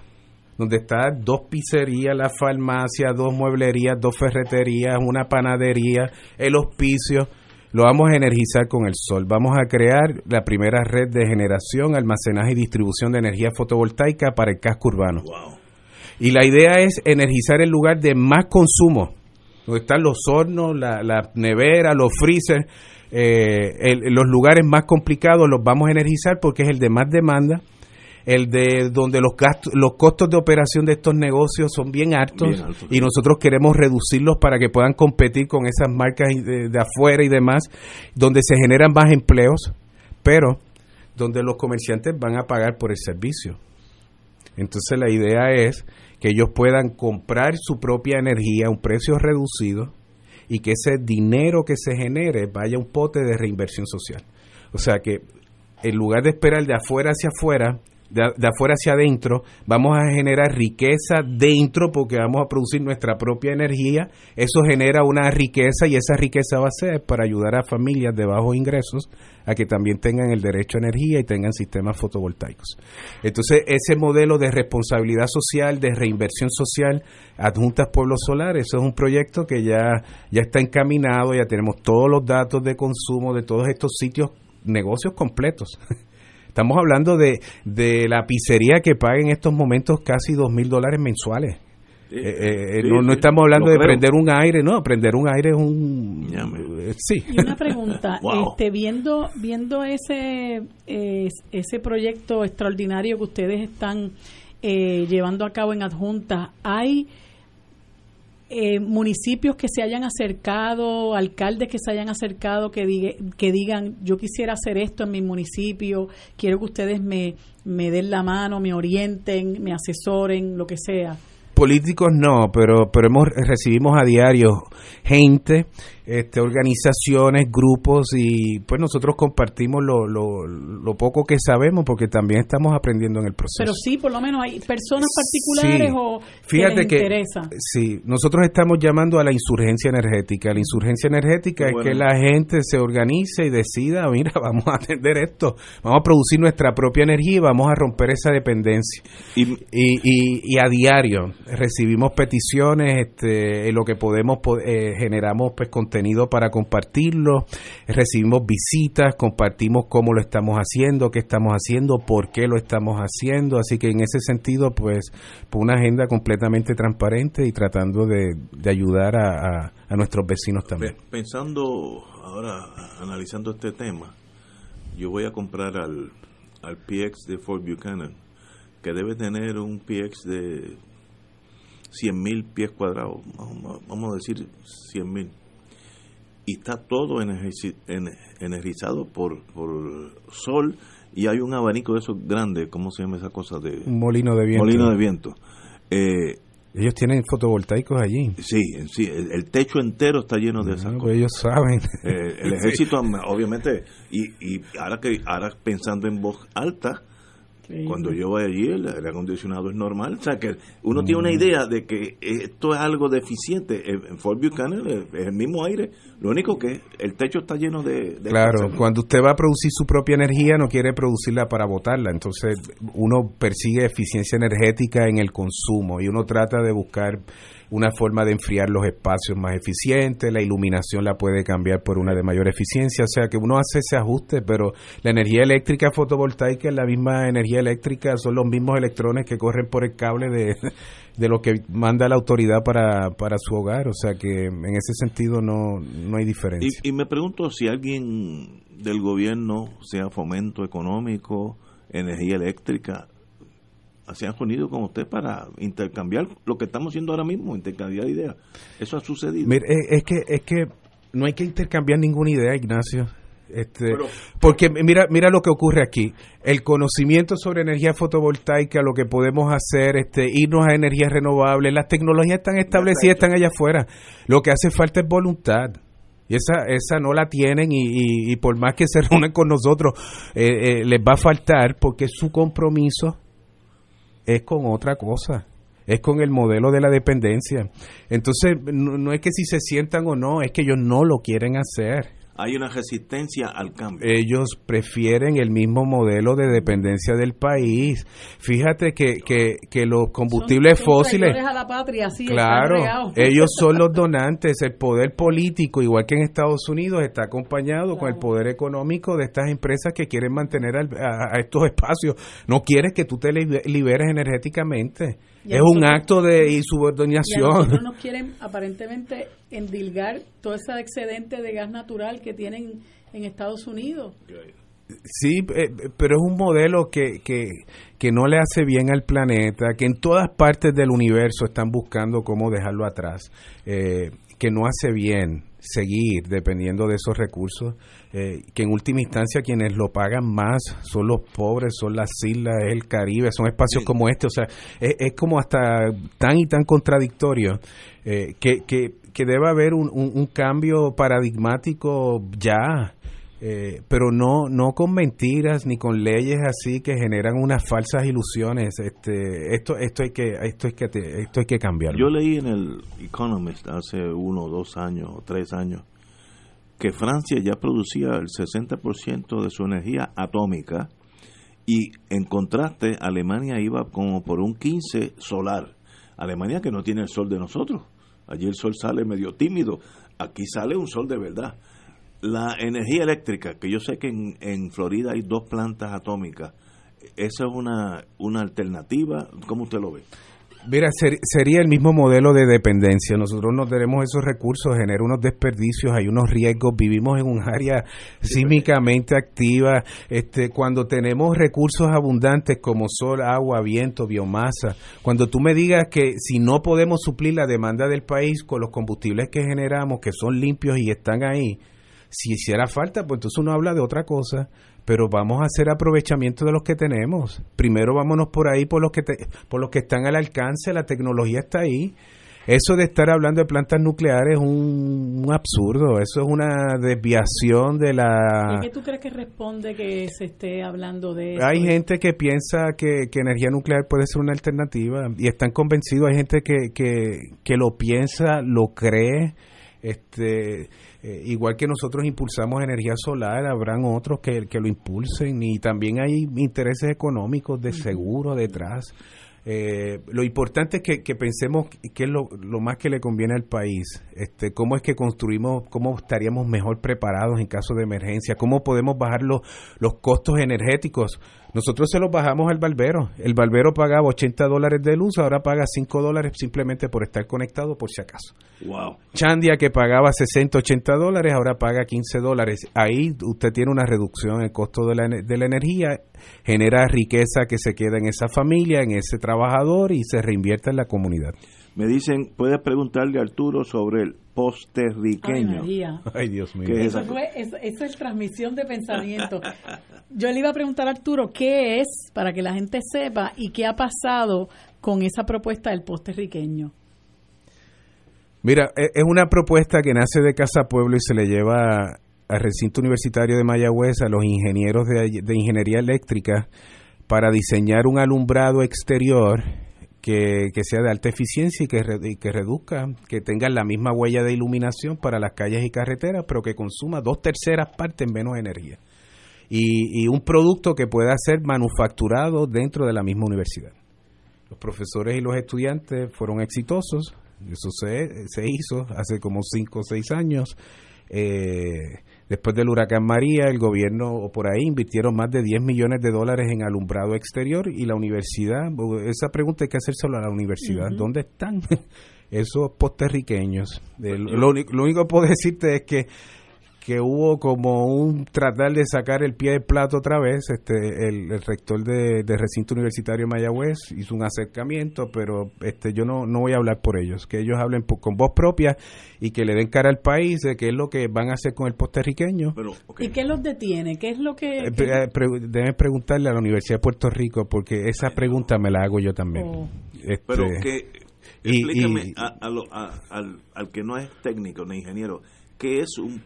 donde están dos pizzerías, la farmacia, dos mueblerías, dos ferreterías, una panadería, el hospicio, lo vamos a energizar con el sol. Vamos a crear la primera red de generación, almacenaje y distribución de energía fotovoltaica para el casco urbano. Y la idea es energizar el lugar de más consumo donde están los hornos, la, la nevera, los freezers, eh, los lugares más complicados los vamos a energizar porque es el de más demanda, el de donde los gastos, los costos de operación de estos negocios son bien altos, Bien altos, y nosotros queremos reducirlos para que puedan competir con esas marcas de, de afuera y demás, donde se generan más empleos, pero donde los comerciantes van a pagar por el servicio. Entonces la idea es que ellos puedan comprar su propia energía a un precio reducido y que ese dinero que se genere vaya a un pote de reinversión social. O sea que en lugar de esperar de afuera hacia afuera, de, afuera hacia adentro, vamos a generar riqueza dentro porque vamos a producir nuestra propia energía. Eso genera una riqueza y esa riqueza va a ser para ayudar a familias de bajos ingresos a que también tengan el derecho a energía y tengan sistemas fotovoltaicos. Entonces, ese modelo de responsabilidad social, de reinversión social, adjuntas pueblos solares, eso es un proyecto que ya, ya está encaminado, ya tenemos todos los datos de consumo de todos estos sitios, negocios completos. Estamos hablando de, de la pizzería que paga en estos momentos casi dos mil dólares mensuales. Sí, Eh, eh, sí, no, no estamos hablando de creo. prender un aire, no, prender un aire es un... eh, sí. Y una pregunta, Wow. este, viendo viendo ese eh, ese proyecto extraordinario que ustedes están eh, llevando a cabo en adjunta, ¿hay eh, municipios que se hayan acercado, alcaldes que se hayan acercado que, diga- que digan, yo quisiera hacer esto en mi municipio, quiero que ustedes me, me den la mano, me orienten, me asesoren, lo que sea? Políticos no, pero pero hemos recibimos a diario gente, este, organizaciones, grupos y pues nosotros compartimos lo, lo, lo poco que sabemos porque también estamos aprendiendo en el proceso. Pero sí, por lo menos hay personas particulares Sí. o Fíjate que les que interesa. sí, nosotros estamos llamando a la insurgencia energética. La insurgencia energética es que la gente se organice y decida, mira, vamos a atender esto, vamos a producir nuestra propia energía y vamos a romper esa dependencia. Y, y, y a diario recibimos peticiones, este, en lo que podemos po- eh, generamos pues contenido para compartirlo, recibimos visitas, compartimos cómo lo estamos haciendo, qué estamos haciendo, por qué lo estamos haciendo, así que en ese sentido pues, pues una agenda completamente transparente y tratando de, de ayudar a, a- nuestros vecinos también. Pe- Pensando ahora, analizando este tema, yo voy a comprar al, al PX de Fort Buchanan, que debe tener un PX de 100.000 pies cuadrados, vamos a decir 100.000, y está todo energizado por, por sol y hay un abanico de esos grandes, ¿cómo se llama esa cosa? de Un molino de viento. Molino de viento. Eh, Ellos tienen fotovoltaicos allí. Sí, sí, el, el techo entero está lleno de esas Ah, cosas. pues ellos saben. Eh, el Sí. ejército, obviamente, y, y ahora que ahora pensando en voz alta, cuando yo voy allí, el aire acondicionado es normal. O sea, que uno tiene una Mm. idea de que esto es algo deficiente. En Fort Buchanan es el mismo aire, lo único que el techo está lleno de... de Claro, cuando usted va a producir su propia energía no quiere producirla para botarla, entonces uno persigue eficiencia energética en el consumo y uno trata de buscar una forma de enfriar los espacios más eficiente, la iluminación la puede cambiar por una de mayor eficiencia, o sea que uno hace ese ajuste, pero la energía eléctrica fotovoltaica es la misma energía eléctrica, son los mismos electrones que corren por el cable de, de lo que manda la autoridad para, para su hogar, o sea que en ese sentido no, no hay diferencia. Y, y me pregunto si alguien del gobierno, sea fomento económico, energía eléctrica, se han unido con usted para intercambiar lo que estamos haciendo ahora mismo, intercambiar ideas. Eso ha sucedido. Mira, es, es que es que no hay que intercambiar ninguna idea, Ignacio. Este, Pero- porque mira mira lo que ocurre aquí. El conocimiento sobre energía fotovoltaica, lo que podemos hacer, este, irnos a energías renovables, las tecnologías están establecidas, están allá afuera. Lo que hace falta es voluntad. Y esa, esa no la tienen y, y- y por más que se reúnen con nosotros, eh, eh, les va a faltar porque su compromiso es con otra cosa, es con el modelo de la dependencia. Entonces, no, no es que si se sientan o no, es que ellos no lo quieren hacer. Hay una resistencia al cambio. Ellos prefieren el mismo modelo de dependencia del país. Fíjate que, que, que los combustibles Son- son fósiles... a la patria, sí, Claro, ellos son los donantes, el poder político, igual que en Estados Unidos, está acompañado con el poder económico de estas empresas que quieren mantener al- a, a estos espacios. No quieres que tú te libe- liberes energéticamente. Es un acto de Y a insubordinación. nos quieren aparentemente endilgar todo ese excedente de gas natural que tienen en Estados Unidos. Sí, eh, pero es un modelo que, que, que no le hace bien al planeta, que en todas partes del universo están buscando cómo dejarlo atrás, eh, que no hace bien seguir dependiendo de esos recursos, eh, que en última instancia quienes lo pagan más son los pobres, son las islas, es el Caribe, son espacios como este, o sea, es, es como hasta tan y tan contradictorio eh, que, que, que debe haber un, un, un cambio paradigmático ya. Eh, pero no no con mentiras ni con leyes así que generan unas falsas ilusiones este esto esto hay que esto hay que esto hay que cambiarlo Yo leí en el Economist hace uno, dos años o tres años que Francia ya producía el 60% de su energía atómica y en contraste Alemania iba como por un 15 solar. Alemania que no tiene el sol de nosotros. Allí el sol sale medio tímido. Aquí sale un sol de verdad. La energía eléctrica, que yo sé que en, en Florida hay dos plantas atómicas, ¿esa es una, una alternativa? ¿Cómo usted lo ve? Mira, ser- sería el mismo modelo de dependencia. Nosotros no tenemos esos recursos, genera unos desperdicios, hay unos riesgos, vivimos en un área sísmicamente activa. Este, cuando tenemos recursos abundantes como sol, agua, viento, biomasa, cuando tú me digas que si no podemos suplir la demanda del país con los combustibles que generamos, que son limpios y están ahí, si hiciera falta, pues entonces uno habla de otra cosa, pero vamos a hacer aprovechamiento de los que tenemos. Primero vámonos por ahí por los que te- por los que están al alcance, la tecnología está ahí. Eso de estar hablando de plantas nucleares es un, un absurdo, eso es una desviación de ¿Y la qué tú crees que responde que se esté hablando de eso? hay gente que piensa que, que energía nuclear puede ser una alternativa y están convencidos. Hay gente que, que, que lo piensa, lo cree. Este, eh, igual que nosotros impulsamos energía solar, habrán otros que, que lo impulsen y también hay intereses económicos de seguro detrás. Eh, lo importante es que, que pensemos qué es lo, lo más que le conviene al país, este, cómo es que construimos, cómo estaríamos mejor preparados en caso de emergencia, cómo podemos bajar los, los costos energéticos. Nosotros se los bajamos al barbero. El barbero pagaba 80 dólares de luz, ahora paga 5 dólares simplemente por estar conectado por si acaso. Wow. Chandia que pagaba 60, 80 dólares, ahora paga 15 dólares. Ahí usted tiene una reducción en el costo de la, de la energía, genera riqueza que se queda en esa familia, en ese trabajador y se reinvierte en la comunidad. Me dicen, puedes preguntarle a Arturo sobre el Ay, posterriqueño. María. Ay, Dios mío. ¿Qué es Eso, esa fue, eso, eso es transmisión de pensamiento. Yo le iba a preguntar a Arturo qué es, para que la gente sepa, y qué ha pasado con esa propuesta del puertorriqueño. Mira, e- es una propuesta que nace de Casa Pueblo y se le lleva al recinto universitario de Mayagüez a los ingenieros de ingeniería eléctrica para diseñar un alumbrado exterior que, sea de alta eficiencia y que, que reduzca, que tenga la misma huella de iluminación para las calles y carreteras, pero que consuma dos terceras partes menos energía. Y, y un producto que pueda ser manufacturado dentro de la misma universidad. Los profesores y los estudiantes fueron exitosos, eso se, se hizo hace como cinco o seis años. Eh, después del huracán María, el gobierno o por ahí invirtieron más de 10 millones de dólares en alumbrado exterior y la universidad, esa pregunta hay que hacérselo a la universidad. ¿dónde están esos puertorriqueños? Eh, lo, único- lo único que puedo decirte es que que hubo como un tratar de sacar el pie del plato otra vez. Este, el, el rector de, recinto universitario de Mayagüez hizo un acercamiento, pero este, yo no, no voy a hablar por ellos. Que ellos hablen por- con voz propia y que le den cara al país de qué es lo que van a hacer con el puertorriqueño. ¿Y qué los detiene? ¿Qué es lo que...? Eh, pre- eh, pre- deben preguntarle a la Universidad de Puerto Rico porque esa pregunta me la hago yo también. Oh. Este, Pero que, y- explícame y- a, a lo- a- al, al que no es técnico ni ingeniero, ¿qué es un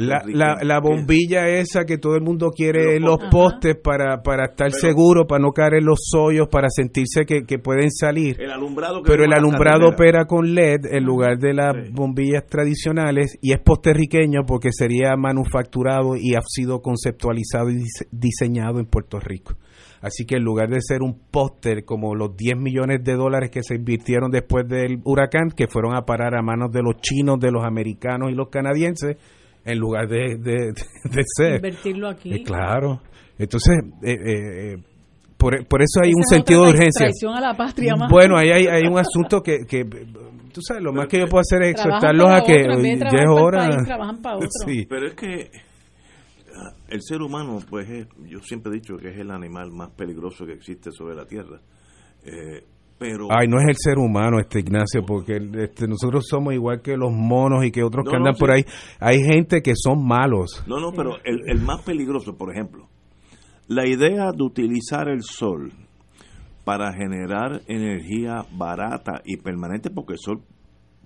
La, la, bombilla esa que todo el mundo quiere en Los postes. para, para estar seguro, para no caer en los hoyos, para sentirse que, que pueden salir. El alumbrado que Pero el alumbrado opera con LED en lugar de las bombillas tradicionales y es posterriqueño porque sería manufacturado y ha sido conceptualizado y dise- diseñado en Puerto Rico. Así que en lugar de ser un póster como los 10 millones de dólares que se invirtieron después del huracán, que fueron a parar a manos de los chinos, de los americanos y los canadienses, en lugar de, de, de ser. Invertirlo aquí. Eh, claro. Entonces, eh, eh, por, por eso hay Esa un es sentido de urgencia. traición a la patria más. Bueno, ahí hay, hay un asunto que, que, tú sabes, lo más que yo puedo hacer es exhortarlos a que otro, ya es hora. país, trabajan para otro. Sí. Pero es que ah, el ser humano, pues es- yo siempre he dicho que es el animal más peligroso que existe sobre la Tierra. Eh, pero Ay, no es el ser humano este Ignacio, porque este, nosotros somos igual que los monos y que otros No, que no, andan por ahí. Hay gente que son malos. No, no, pero el, el más peligroso, por ejemplo, la idea de utilizar el sol para generar energía barata y permanente, porque el sol,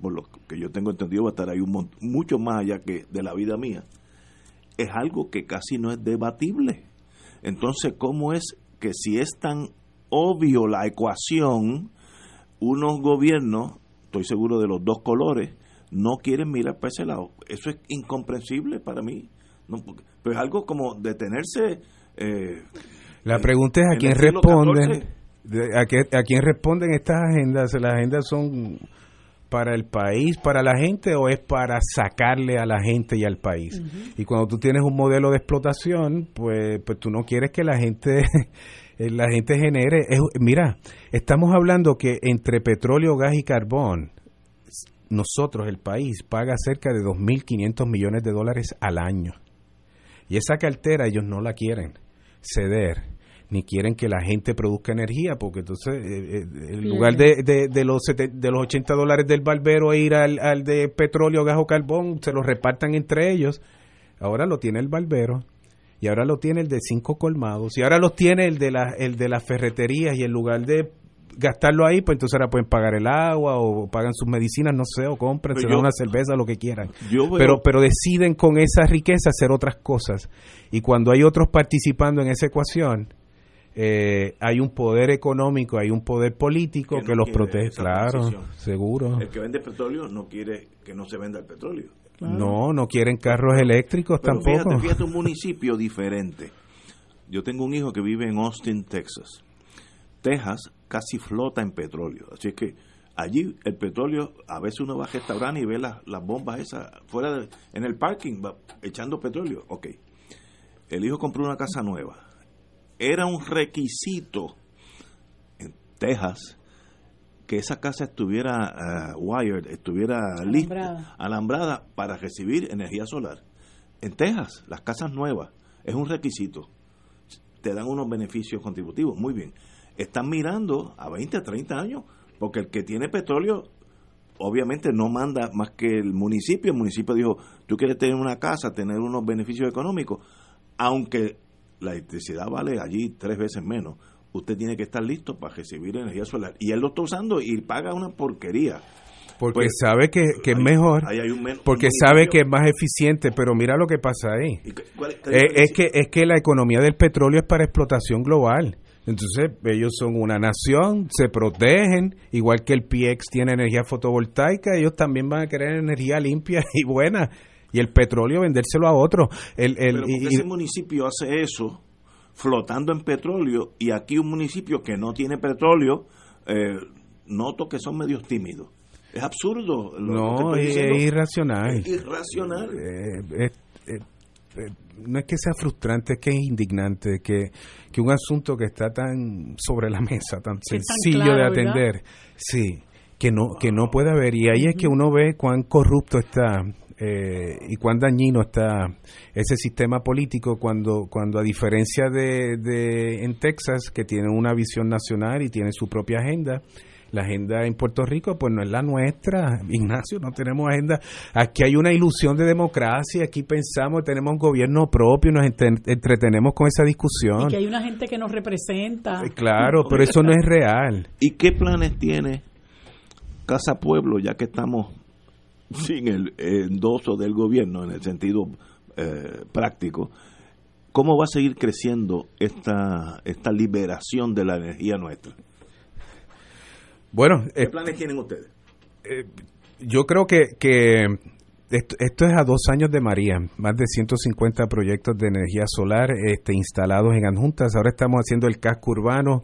por lo que yo tengo entendido, va a estar ahí un mucho más allá que de la vida mía, es algo que casi no es debatible. Entonces, ¿cómo es que si es tan obvio la ecuación, unos gobiernos, estoy seguro de los dos colores, no quieren mirar para ese lado? Eso es incomprensible para mí. No, pero es algo como detenerse. eh, La pregunta es a quién responden, a, qué- a quién responden estas agendas. ¿Las agendas son para el país, para la gente o es para sacarle a la gente y al país? Y cuando tú tienes un modelo de explotación, pues, pues tú no quieres que la gente la gente genere. es- mira, estamos hablando que entre petróleo, gas y carbón, nosotros, el país, paga cerca de 2.500 millones de dólares al año. Y esa cartera ellos no la quieren ceder, ni quieren que la gente produzca energía, porque entonces, eh, eh, en lugar de, de, de los, sete- de los 80 dólares del barbero e ir al, al de petróleo, gas o carbón, se los repartan entre ellos. Ahora lo tiene el barbero. Y ahora lo tiene el de cinco colmados. Y ahora lo tiene el de, la, el de las ferreterías. Y en lugar de gastarlo ahí, pues entonces ahora pueden pagar el agua o pagan sus medicinas, no sé, o compran, se Pero dan una cerveza, lo que quieran. Yo pero, pero deciden con esa riqueza hacer otras cosas. Y cuando hay otros participando en esa ecuación, eh, hay un poder económico, hay un poder político que, no los protege, claro, transición. seguro. El que vende petróleo no quiere que no se venda el petróleo. No, no quieren carros eléctricos Pero tampoco. Fíjate, fíjate un municipio diferente. Yo tengo un hijo que vive en Austin, Texas. Texas casi flota en petróleo. Así es que allí el petróleo, a veces uno va a restaurar y ve las, las bombas esas fuera de- en el parking, va echando petróleo. Ok. El hijo compró una casa nueva. Era un requisito en Texas que esa casa estuviera ah, wired, estuviera lista, Alambrada. alambrada para recibir energía solar. En Texas, las casas nuevas, es un requisito. Te dan unos beneficios contributivos. Muy bien. Están mirando a 20, 30 años, porque el que tiene petróleo, obviamente no manda más que el municipio. El municipio dijo, tú quieres tener una casa, tener unos beneficios económicos, aunque la electricidad vale allí tres veces menos, usted tiene que estar listo para recibir energía solar. Y él lo está usando y paga una porquería. Porque Pues, sabe que, que es mejor, ahí hay un men- porque un sabe que es más eficiente, pero mira lo que pasa ahí. cuál- Eh, es, que, es que la economía del petróleo es para explotación global. Entonces, ellos son una nación, se protegen, igual que el PX tiene energía fotovoltaica, ellos también van a querer energía limpia y buena. Y el petróleo vendérselo a otro. El, el, Pero y- ese municipio hace eso flotando en petróleo y aquí un municipio que no tiene petróleo, eh, noto que son medios tímidos. Es absurdo. lo no, que estoy es, irracional. Es irracional. Eh, eh, eh, no es que sea frustrante, es que es indignante que, que un asunto que está tan sobre la mesa, tan sencillo claro, de ¿verdad? atender, sí, que no, que no puede haber. Y ahí es que uno ve cuán corrupto está eh, y cuán dañino está ese sistema político cuando, cuando a diferencia de, de en Texas, que tiene una visión nacional y tiene su propia agenda, la agenda en Puerto Rico pues no es la nuestra, Ignacio, no tenemos agenda. Aquí hay una ilusión de democracia, aquí pensamos, tenemos un gobierno propio, nos entretenemos con esa discusión. Y que hay una gente que nos representa. Eh, Claro, pero eso no es real. ¿Y qué planes tiene Casa Pueblo, ya que estamos sin el endoso del gobierno en el sentido eh, práctico? ¿Cómo va a seguir creciendo esta, esta liberación de la energía nuestra? Bueno, ¿Qué eh, planes tienen ustedes? yo creo que, que esto, esto es a dos años de María, más de 150 proyectos de energía solar este, instalados en adjuntas. Ahora estamos haciendo el casco urbano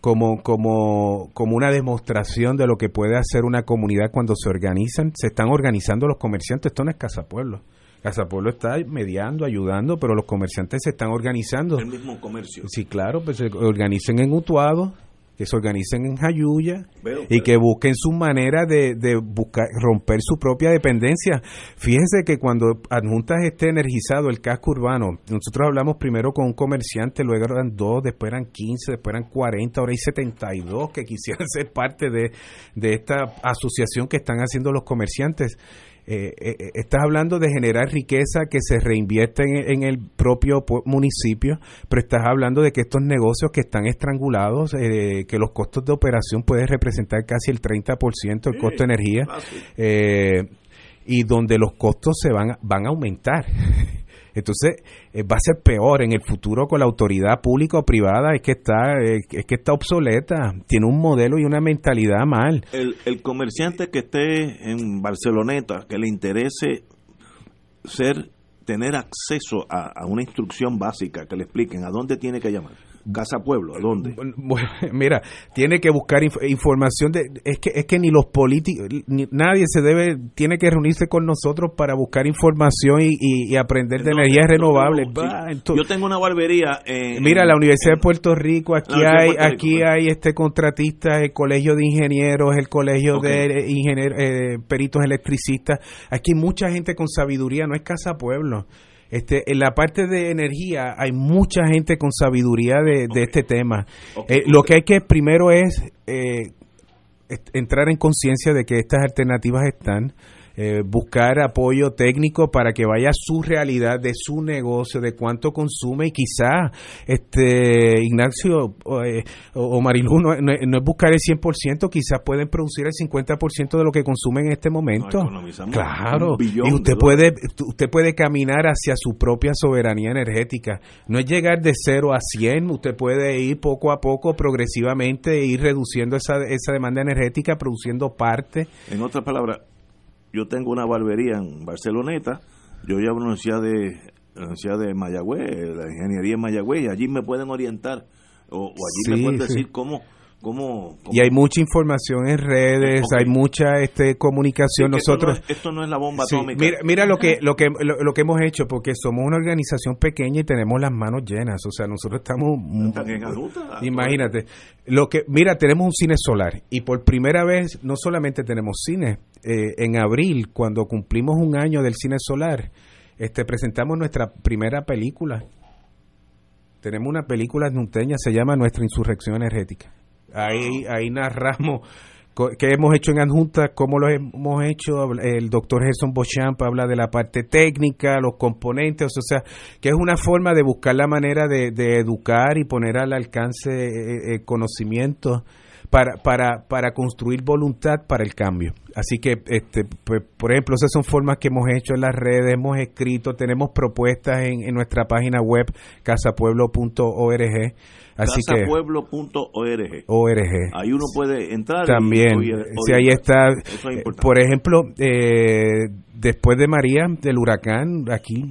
como, como, como una demostración de lo que puede hacer una comunidad cuando se organizan. Se están organizando los comerciantes, esto no es Casa Pueblo. Casa Pueblo está mediando, ayudando, pero los comerciantes se están organizando. El mismo comercio. Sí, claro, pues se organicen en Utuado, que se organicen en Jayuya y que busquen su manera de, de buscar romper su propia dependencia. Fíjense que cuando adjuntas esté energizado el casco urbano, nosotros hablamos primero con un comerciante, luego eran dos, después eran 15, después eran 40, ahora hay 72 que quisieran ser parte de, de esta asociación que están haciendo los comerciantes. Eh, eh, eh, estás hablando de generar riqueza que se reinvierte en, en el propio municipio, pero estás hablando de que estos negocios que están estrangulados, eh, que los costos de operación pueden representar casi el 30% del costo de energía, eh, y donde los costos se van, van a aumentar. Entonces, eh, va a ser peor en el futuro con la autoridad pública o privada, es que está eh, es que está obsoleta, tiene un modelo y una mentalidad mal. el, el comerciante que esté en Barceloneta, que le interese ser tener acceso a, a una instrucción básica, que le expliquen a dónde tiene que llamar. Casa Pueblo, ¿a dónde? Bueno, mira, tiene que buscar inf- información de es que es que ni los políticos ni- nadie se debe tiene que reunirse con nosotros para buscar información y, y- y aprender de No, energías no, renovables. no, entonces- Yo tengo una barbería en... Mira, en- la Universidad de Puerto Rico, aquí hay, Rico, aquí hay este contratistas, el colegio de ingenieros, el colegio de ingenieros, eh, peritos electricistas. Aquí hay mucha gente con sabiduría, no es casa pueblo. Este, en la parte de energía hay mucha gente con sabiduría de, de este tema. Eh, Lo que hay que primero es eh, entrar en conciencia de que estas alternativas están, eh, buscar apoyo técnico para que vaya a su realidad de su negocio, de cuánto consume y quizá, este Ignacio o, eh, o- Marilu, no, no es- no es buscar el 100%, quizás pueden producir el 50% de lo que consumen en este momento. No, claro, y usted puede, usted puede caminar hacia su propia soberanía energética. No es llegar de 0 a 100, usted puede ir poco a poco, progresivamente, ir reduciendo esa, esa demanda energética, produciendo parte. En otras palabras, yo tengo una barbería en Barceloneta, yo llevo a la Universidad de, Universidad de Mayagüez, la ingeniería en Mayagüez, y allí me pueden orientar, o, o allí me pueden sí. decir cómo, cómo, cómo- Y hay mucha información en redes, hay mucha este Sí, comunicación. esto Nosotros, no es- esto no es la bomba Sí, atómica. Mira, mira lo que lo que lo, lo que hemos hecho porque somos una organización pequeña y tenemos las manos llenas, o sea, nosotros estamos. Imagínate, lo que mira, tenemos un cine solar y por primera vez no solamente tenemos cine, eh, en abril cuando cumplimos un año del cine solar, este presentamos nuestra primera película. Tenemos una película norteña, se llama Nuestra insurrección energética. Ahí ahí narramos qué hemos hecho en Adjunta, cómo lo hemos hecho. El doctor Gerson Beauchamp habla de la parte técnica, los componentes, o sea, que es una forma de buscar la manera de, de educar y poner al alcance eh, eh, conocimiento para, para, para construir voluntad para el cambio. Así que, este, pues, por ejemplo, esas son formas que hemos hecho en las redes, hemos escrito, tenemos propuestas en, en nuestra página web, casapueblo.org. Así que, Casapueblo.org. ORG. Ahí uno puede entrar. y- También, oye, si ahí está, eso es importante. por ejemplo, eh, después de María, del huracán, aquí,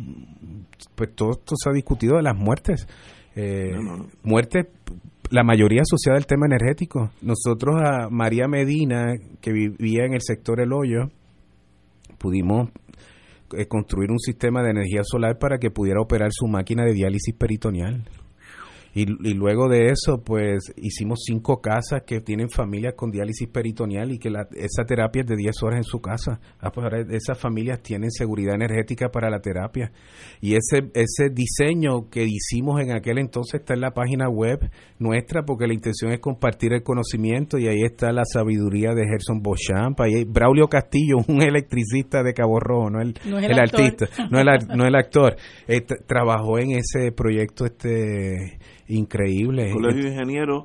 pues todo esto se ha discutido de las muertes. Eh, Muertes, la mayoría asociada al tema energético. Nosotros a María Medina, que vivía en el sector El Hoyo, pudimos eh, construir un sistema de energía solar para que pudiera operar su máquina de diálisis peritoneal. Y, y luego de eso, pues hicimos cinco casas que tienen familias con diálisis peritoneal y que la- esa terapia es de 10 horas en su casa. Ah, pues ahora esas familias tienen seguridad energética para la terapia. Y ese, ese diseño que hicimos en aquel entonces está en la página web nuestra porque la intención es compartir el conocimiento y ahí está la sabiduría de Gerson Beauchamp. Ahí hay Braulio Castillo, un electricista de Cabo Rojo, no el, No el el artista, no el, no el actor. Eh, tra- trabajó en ese proyecto este increíble. El Colegio de Ingenieros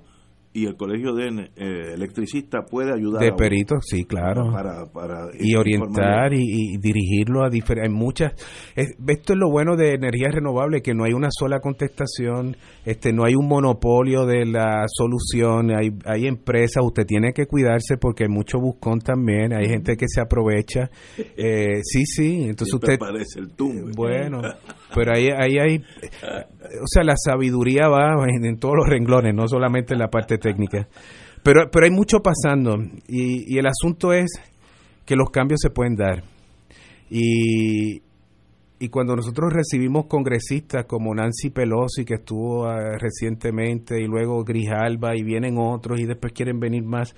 y el Colegio de eh, Electricistas puede ayudar. de peritos, sí, claro. Para, para y orientar y, y dirigirlo a diferentes. Muchas. es- esto es lo bueno de energía renovable, que no hay una sola contestación, este no hay un monopolio de la solución, hay, hay empresas, usted tiene que cuidarse porque hay mucho buscón también, hay gente que se aprovecha. Eh, sí, sí, entonces Siempre usted. parece el tumbe. Bueno, pero ahí, ahí hay. O sea, la sabiduría va en, todos los renglones, no solamente en la parte técnica. Pero, pero hay mucho pasando y, y el asunto es que los cambios se pueden dar. Y, y cuando nosotros recibimos congresistas como Nancy Pelosi, que estuvo eh, recientemente, y luego Grijalba, y vienen otros, y después quieren venir más,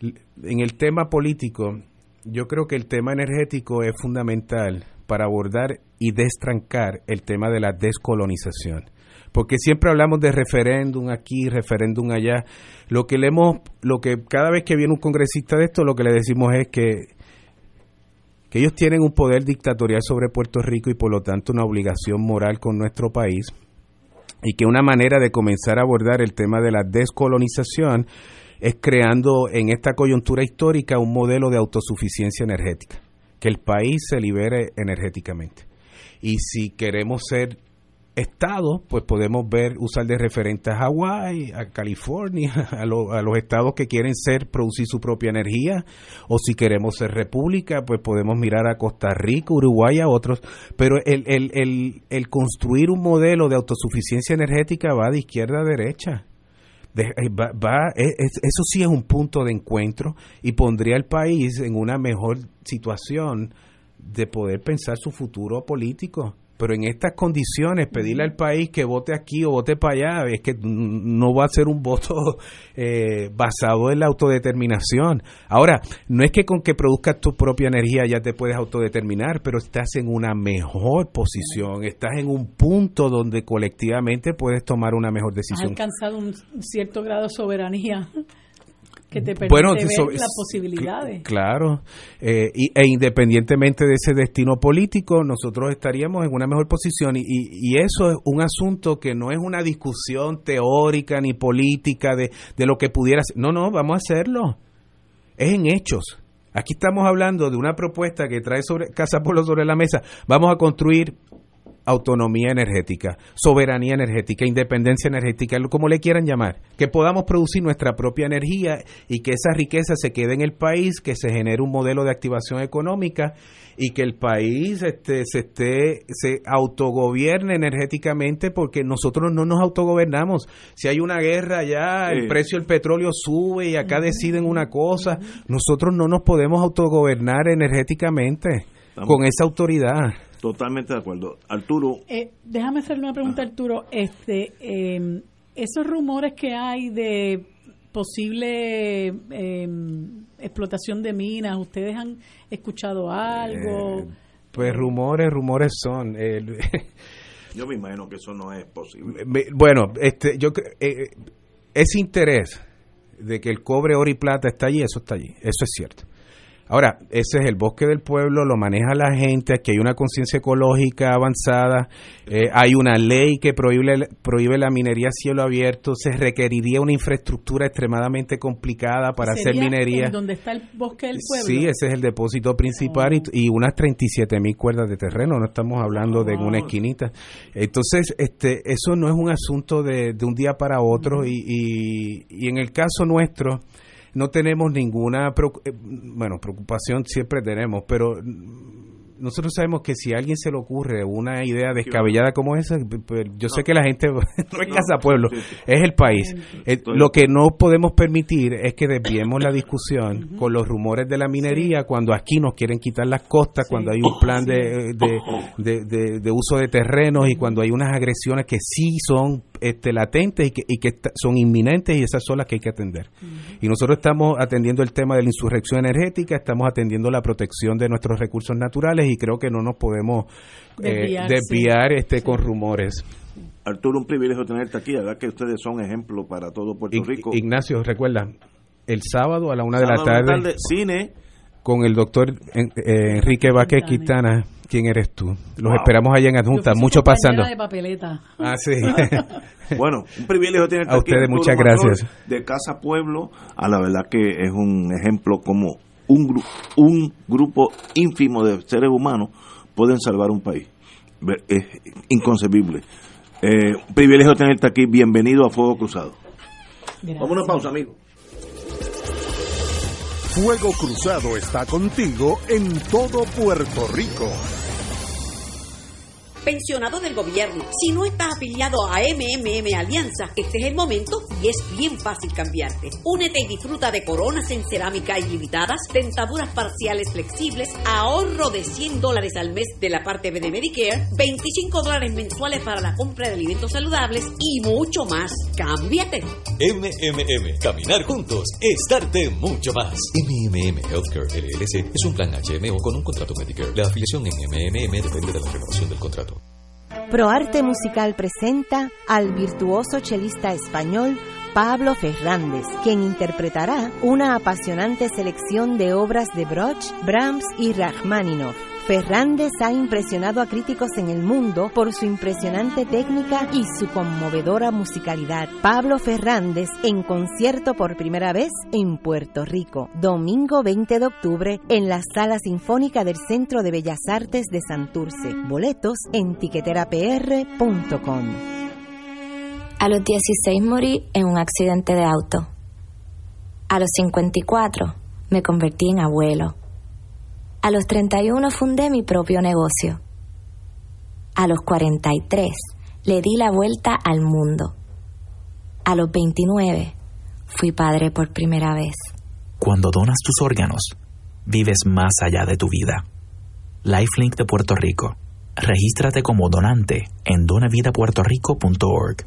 en el tema político, yo creo que el tema energético es fundamental para abordar y destrancar el tema de la descolonización. Porque siempre hablamos de referéndum aquí, referéndum allá. Lo que leemos, lo que cada vez que viene un congresista de esto, lo que le decimos es que que ellos tienen un poder dictatorial sobre Puerto Rico y por lo tanto una obligación moral con nuestro país y que una manera de comenzar a abordar el tema de la descolonización es creando en esta coyuntura histórica un modelo de autosuficiencia energética, que el país se libere energéticamente. Y si queremos ser estados, pues podemos ver, usar de referente a Hawái, a California, a, los estados que quieren ser, producir su propia energía, o si queremos ser república, pues podemos mirar a Costa Rica, Uruguay, a otros, pero el, el, el, el construir un modelo de autosuficiencia energética va de izquierda a derecha. Eh, va, e, eso sí es un punto de encuentro y pondría al país en una mejor situación de poder pensar su futuro político pero en estas condiciones pedirle al país que vote aquí o vote para allá es que no va a ser un voto eh, basado en la autodeterminación. Ahora, no es que con que produzcas tu propia energía ya te puedes autodeterminar, pero estás en una mejor posición, estás en un punto donde colectivamente puedes tomar una mejor decisión. Has alcanzado un cierto grado de soberanía que te permite bueno, ver las posibilidades. Claro, eh, e independientemente de ese destino político, nosotros estaríamos en una mejor posición y, y, eso es un asunto que no es una discusión teórica ni política de, de lo que pudiera ser. No, no, vamos a hacerlo. Es en hechos. Aquí estamos hablando de una propuesta que trae sobre Casa Pueblo sobre la mesa. Vamos a construir autonomía energética, soberanía energética, independencia energética, como le quieran llamar, que podamos producir nuestra propia energía y que esa riqueza se quede en el país, que se genere un modelo de activación económica y que el país este, se esté se autogobierne energéticamente porque nosotros no nos autogobernamos. Si hay una guerra ya, el precio del petróleo sube y acá deciden una cosa, nosotros no nos podemos autogobernar energéticamente con esa autoridad. Totalmente de acuerdo. Arturo. Eh, déjame hacerle una pregunta, Arturo. Este, em, esos rumores que hay de posible em, explotación de minas, ¿ustedes han escuchado algo? Eh, pues rumores, rumores son. yo me imagino que eso no es posible. Bueno, este, yo eh, ese interés de que el cobre, oro y plata está allí, eso está allí, eso es cierto. Ahora, ese es el bosque del pueblo, lo maneja la gente, aquí hay una conciencia ecológica avanzada, eh, hay una ley que prohíbe, prohíbe la minería a cielo abierto, se requeriría una infraestructura extremadamente complicada para hacer minería. ¿Dónde está el bosque del pueblo? Sí, ese es el depósito principal y, unas 37 mil cuerdas de terreno, no estamos hablando de una esquinita. Entonces, este, eso no es un asunto de, de un día para otro y, y, y en el caso nuestro, no tenemos ninguna, eh, bueno, preocupación siempre tenemos, pero nosotros sabemos que si a alguien se le ocurre una idea descabellada como esa, yo sé que la gente no es casa pueblo, es el país. Eh, lo que no podemos permitir es que desviemos la discusión con los rumores de la minería cuando aquí nos quieren quitar las costas, cuando hay un plan de, de, de, uso de terrenos y cuando hay unas agresiones que sí son este, latentes y que, y que son inminentes y esas son las que hay que atender. Y nosotros estamos atendiendo el tema de la insurrección energética, estamos atendiendo la protección de nuestros recursos naturales y creo que no nos podemos eh, desviar, este con rumores. Arturo, un privilegio tenerte aquí, verdad que ustedes son ejemplo para todo Puerto Rico. Ignacio, recuerda, el sábado a la una de la tarde, cine con el doctor eh, Enrique Vaque Quintana. ¿Quién eres tú? Los esperamos allá en Adjunta, mucho pasando. De papeleta. Ah, sí. bueno, un privilegio tenerte a ustedes, muchas gracias. De Casa Pueblo, a la verdad que es un ejemplo como un, un grupo ínfimo de seres humanos pueden salvar un país. Es inconcebible. Eh, un privilegio tenerte aquí. Bienvenido a Fuego Cruzado. Vamos a una pausa, amigo. Fuego Cruzado está contigo en todo Puerto Rico. Pensionado del gobierno. Si no estás afiliado a MMM Alianza, este es el momento y es bien fácil cambiarte. Únete y disfruta de coronas en cerámica ilimitadas, dentaduras parciales flexibles, ahorro de 100 dólares al mes de la parte B de Medicare, 25 dólares mensuales para la compra de alimentos saludables y mucho más. ¡Cámbiate! MMM, caminar juntos es darte mucho más. MMM Healthcare LLC es un plan HMO con un contrato Medicare. La afiliación en MMM depende de la renovación del contrato. ProArte Musical presenta al virtuoso chelista español Pablo Fernández, quien interpretará una apasionante selección de obras de Broch, Brahms y Rachmaninoff. Fernández ha impresionado a críticos en el mundo por su impresionante técnica y su conmovedora musicalidad. Pablo Fernández en concierto por primera vez en Puerto Rico, domingo 20 de octubre en la Sala Sinfónica del Centro de Bellas Artes de Santurce. Boletos en tiqueterapr.com. A los 16 morí en un accidente de auto. A los 54 me convertí en abuelo. A los 31 fundé mi propio negocio. A los 43 le di la vuelta al mundo. A los 29 fui padre por primera vez. Cuando donas tus órganos, vives más allá de tu vida. Lifelink de Puerto Rico. Regístrate como donante en donavidapuertorico.org.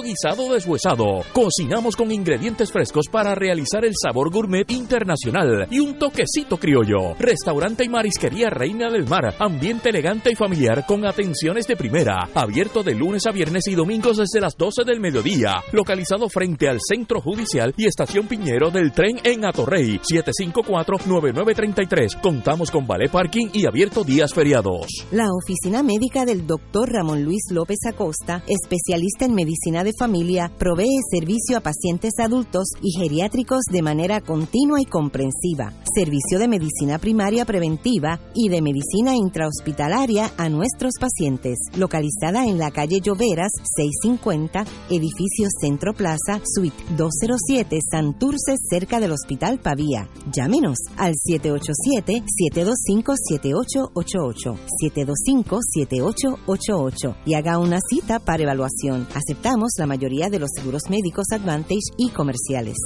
guisado deshuesado. Cocinamos con ingredientes frescos para realizar el sabor gourmet internacional y un toquecito criollo. Restaurante y marisquería Reina del Mar. Ambiente elegante y familiar con atenciones de primera. Abierto de lunes a viernes y domingos desde las 12 del mediodía. Localizado frente al Centro Judicial y Estación Piñero del tren en Atorrey. 754-9933. Contamos con ballet parking y abierto días feriados. La oficina médica del doctor Ramón Luis López Acosta, especialista en medicina de familia, provee servicio a pacientes adultos y geriátricos de manera continua y comprensiva, servicio de medicina primaria preventiva y de medicina intrahospitalaria a nuestros pacientes, localizada en la calle Lloveras 650, edificio Centro Plaza, suite 207, Santurce, cerca del Hospital Pavía. Llámenos al 787-725-7888, 725-7888 y haga una cita para evaluación. Aceptamos la mayoría de los seguros médicos Advantage y comerciales.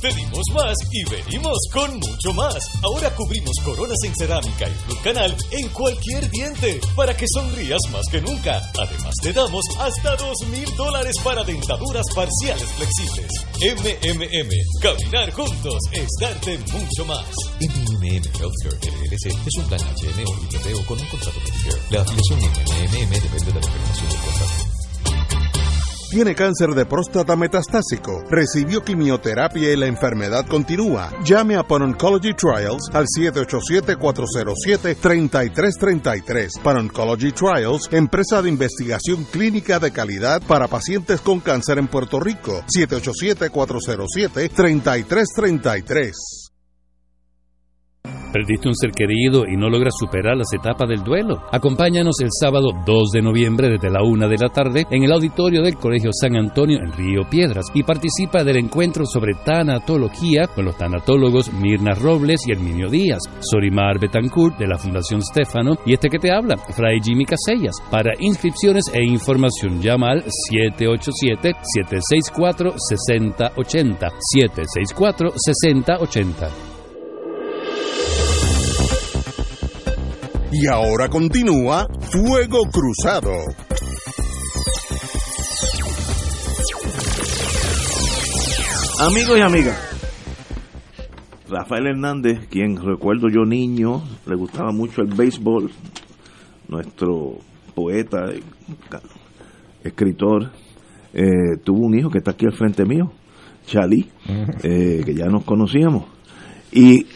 Pedimos más y venimos con mucho más. Ahora cubrimos coronas en cerámica y Blue Canal en cualquier diente para que sonrías más que nunca. Además, te damos hasta dos mil dólares para dentaduras parciales flexibles. MMM, caminar juntos es darte mucho más. MMM Healthcare LLC es un plan HMO y PPO con un contrato Medicare. La afiliación MMM depende de la renovación del contrato. Tiene cáncer de próstata metastásico. Recibió quimioterapia y la enfermedad continúa. Llame a Pan Oncology Trials al 787-407-3333. Pan Oncology Trials, empresa de investigación clínica de calidad para pacientes con cáncer en Puerto Rico. 787-407-3333. Perdiste un ser querido y no logras superar las etapas del duelo. Acompáñanos el sábado 2 de noviembre desde la 1 de la tarde en el auditorio del Colegio San Antonio en Río Piedras y participa del encuentro sobre tanatología con los tanatólogos Mirna Robles y Herminio Díaz, Sorimar Betancourt de la Fundación Stefano y este que te habla, Fray Jimmy Casellas. Para inscripciones e información llama al 787-764-6080. 764-6080. Y ahora continúa Fuego Cruzado. Amigos y amigas, Rafael Hernández, quien recuerdo yo niño, le gustaba mucho el béisbol, nuestro poeta, escritor, eh, tuvo un hijo que está aquí al frente mío, Chalí, eh, que ya nos conocíamos. Y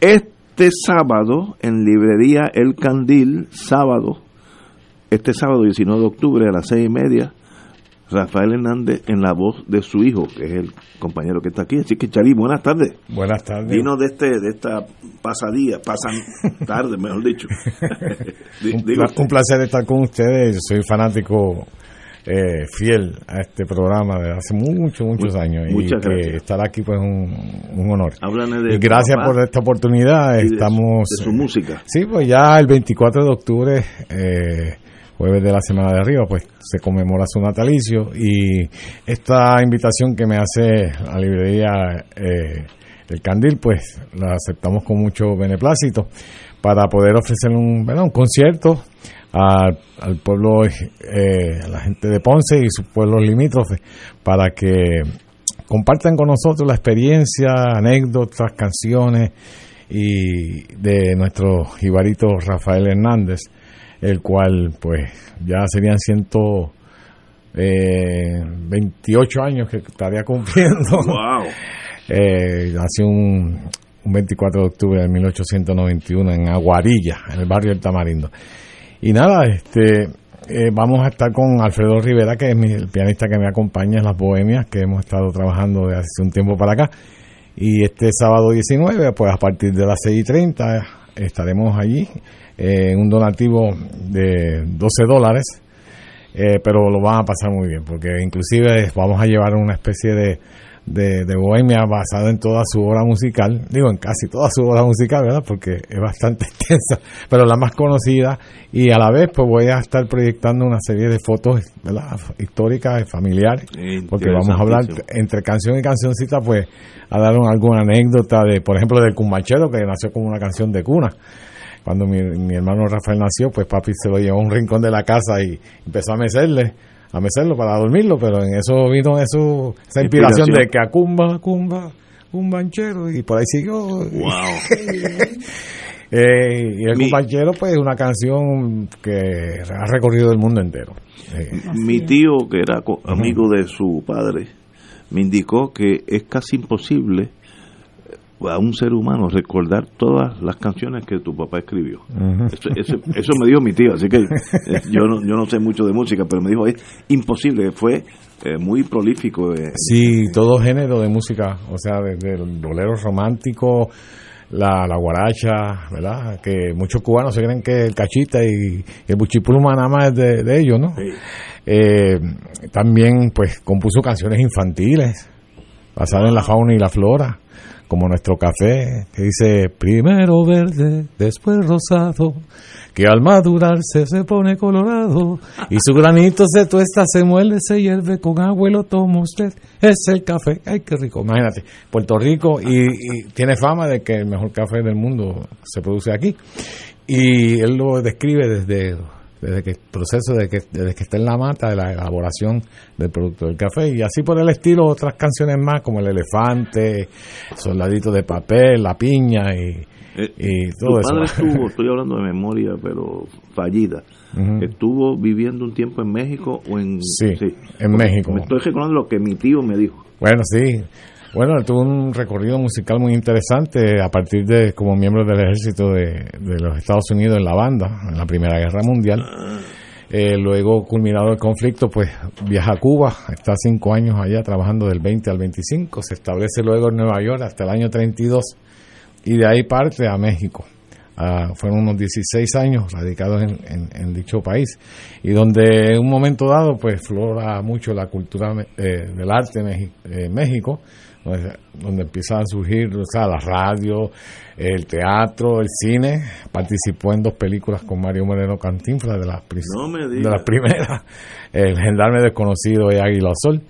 es este sábado en librería El Candil, sábado, este sábado 19 de octubre a las seis y media, Rafael Hernández en la voz de su hijo, que es el compañero que está aquí. Así que, Chari, buenas tardes. Buenas tardes. Vino de, este, de esta pasadía, pasan tarde, mejor dicho. un, un, placer estar con ustedes. Soy fanático eh, fiel a este programa desde hace muchos, muchos años. Muchas y gracias. que estar aquí pues un, un honor. de y gracias papá por esta oportunidad. de su- Estamos. de su música. Sí, pues ya el 24 de octubre, eh, jueves de la semana de arriba, pues se conmemora su natalicio. Y esta invitación que me hace la librería eh, El Candil, pues la aceptamos con mucho beneplácito para poder ofrecer un, ¿verdad? un concierto al, al pueblo, eh, a la gente de Ponce y sus pueblos limítrofes, para que compartan con nosotros la experiencia, anécdotas, canciones y de nuestro jibarito Rafael Hernández, el cual pues ya serían ciento eh, 28 años que estaría cumpliendo. Wow. Eh, nació un, un 24 de octubre de 1891 en Aguarilla, en el barrio del Tamarindo. Y nada, este eh, vamos a estar con Alfredo Rivera, que es mi- el pianista que me acompaña en las Bohemias, que hemos estado trabajando desde hace un tiempo para acá. Y este sábado 19, pues a partir de las 6 y 30 estaremos allí eh, en un donativo de 12 dólares, eh, pero lo van a pasar muy bien, porque inclusive vamos a llevar una especie de, de, de bohemia basada en toda su obra musical, digo en casi toda su obra musical, ¿verdad? Porque es bastante extensa, pero la más conocida y a la vez pues voy a estar proyectando una serie de fotos, ¿verdad? Históricas y familiares, porque vamos a hablar entre canción y cancioncita pues a dar un- alguna anécdota de, por ejemplo, del Cumachero que nació como una canción de cuna. Cuando mi, mi hermano Rafael nació, pues papi se lo llevó a un rincón de la casa y empezó a mecerle, a mecerlo para dormirlo, pero en eso vino eso, esa inspiración, Inspiración. de que acumba, acumba, un banchero y por ahí siguió. Eh, y el Mi- compañero, pues, es una canción que ha recorrido el mundo entero. Eh, Mi tío, que era co- amigo de su padre, me indicó que es casi imposible a un ser humano recordar todas las canciones que tu papá escribió. Eso, eso- eso me dijo mi tío, así que eh, yo no, yo no sé mucho de música, pero me dijo, es imposible, fue eh, muy prolífico. eh, Sí, todo género de música, o sea, desde el bolero romántico, la, la guaracha, ¿verdad? Que muchos cubanos se creen que el cachita y, el buchipluma nada más es de, de ellos, ¿no? Eh, también, pues, compuso canciones infantiles, basadas en la fauna y la flora, como nuestro café, que dice, primero verde, después rosado, que al madurarse se pone colorado, y su granito se tuesta, se muele, se hierve, con agua y lo toma usted, es el café, ay qué rico, imagínate, Puerto Rico, y, y tiene fama de que el mejor café del mundo se produce aquí, y él lo describe desde desde que el proceso de que desde que está en la mata de la elaboración del producto del café y así por el estilo otras canciones más como el elefante soldadito de papel la piña y, y tu todo eso padre estuvo, estoy hablando de memoria, pero fallida. ¿Estuvo viviendo un tiempo en México o en...? Sí, en Porque México. Me estoy recordando lo que mi tío me dijo. Bueno, sí. Bueno, tuvo un recorrido musical muy interesante a partir de como miembro del ejército de, los Estados Unidos en la banda, en la Primera Guerra Mundial. Eh, luego, culminado el conflicto, pues viaja a Cuba, está cinco años allá trabajando del 20 al 25, se establece luego en Nueva York hasta el año 32 y de ahí parte a México. Ah, fueron unos 16 años radicados en, en- en dicho país y donde en un momento dado pues flora mucho la cultura eh, del arte mexi- eh, en México donde, empiezan a surgir o sea, la radio, el teatro, el cine. Participó en dos películas con Mario Moreno Cantinflas de las, No de las primeras. El Gendarme Desconocido y Águila Sol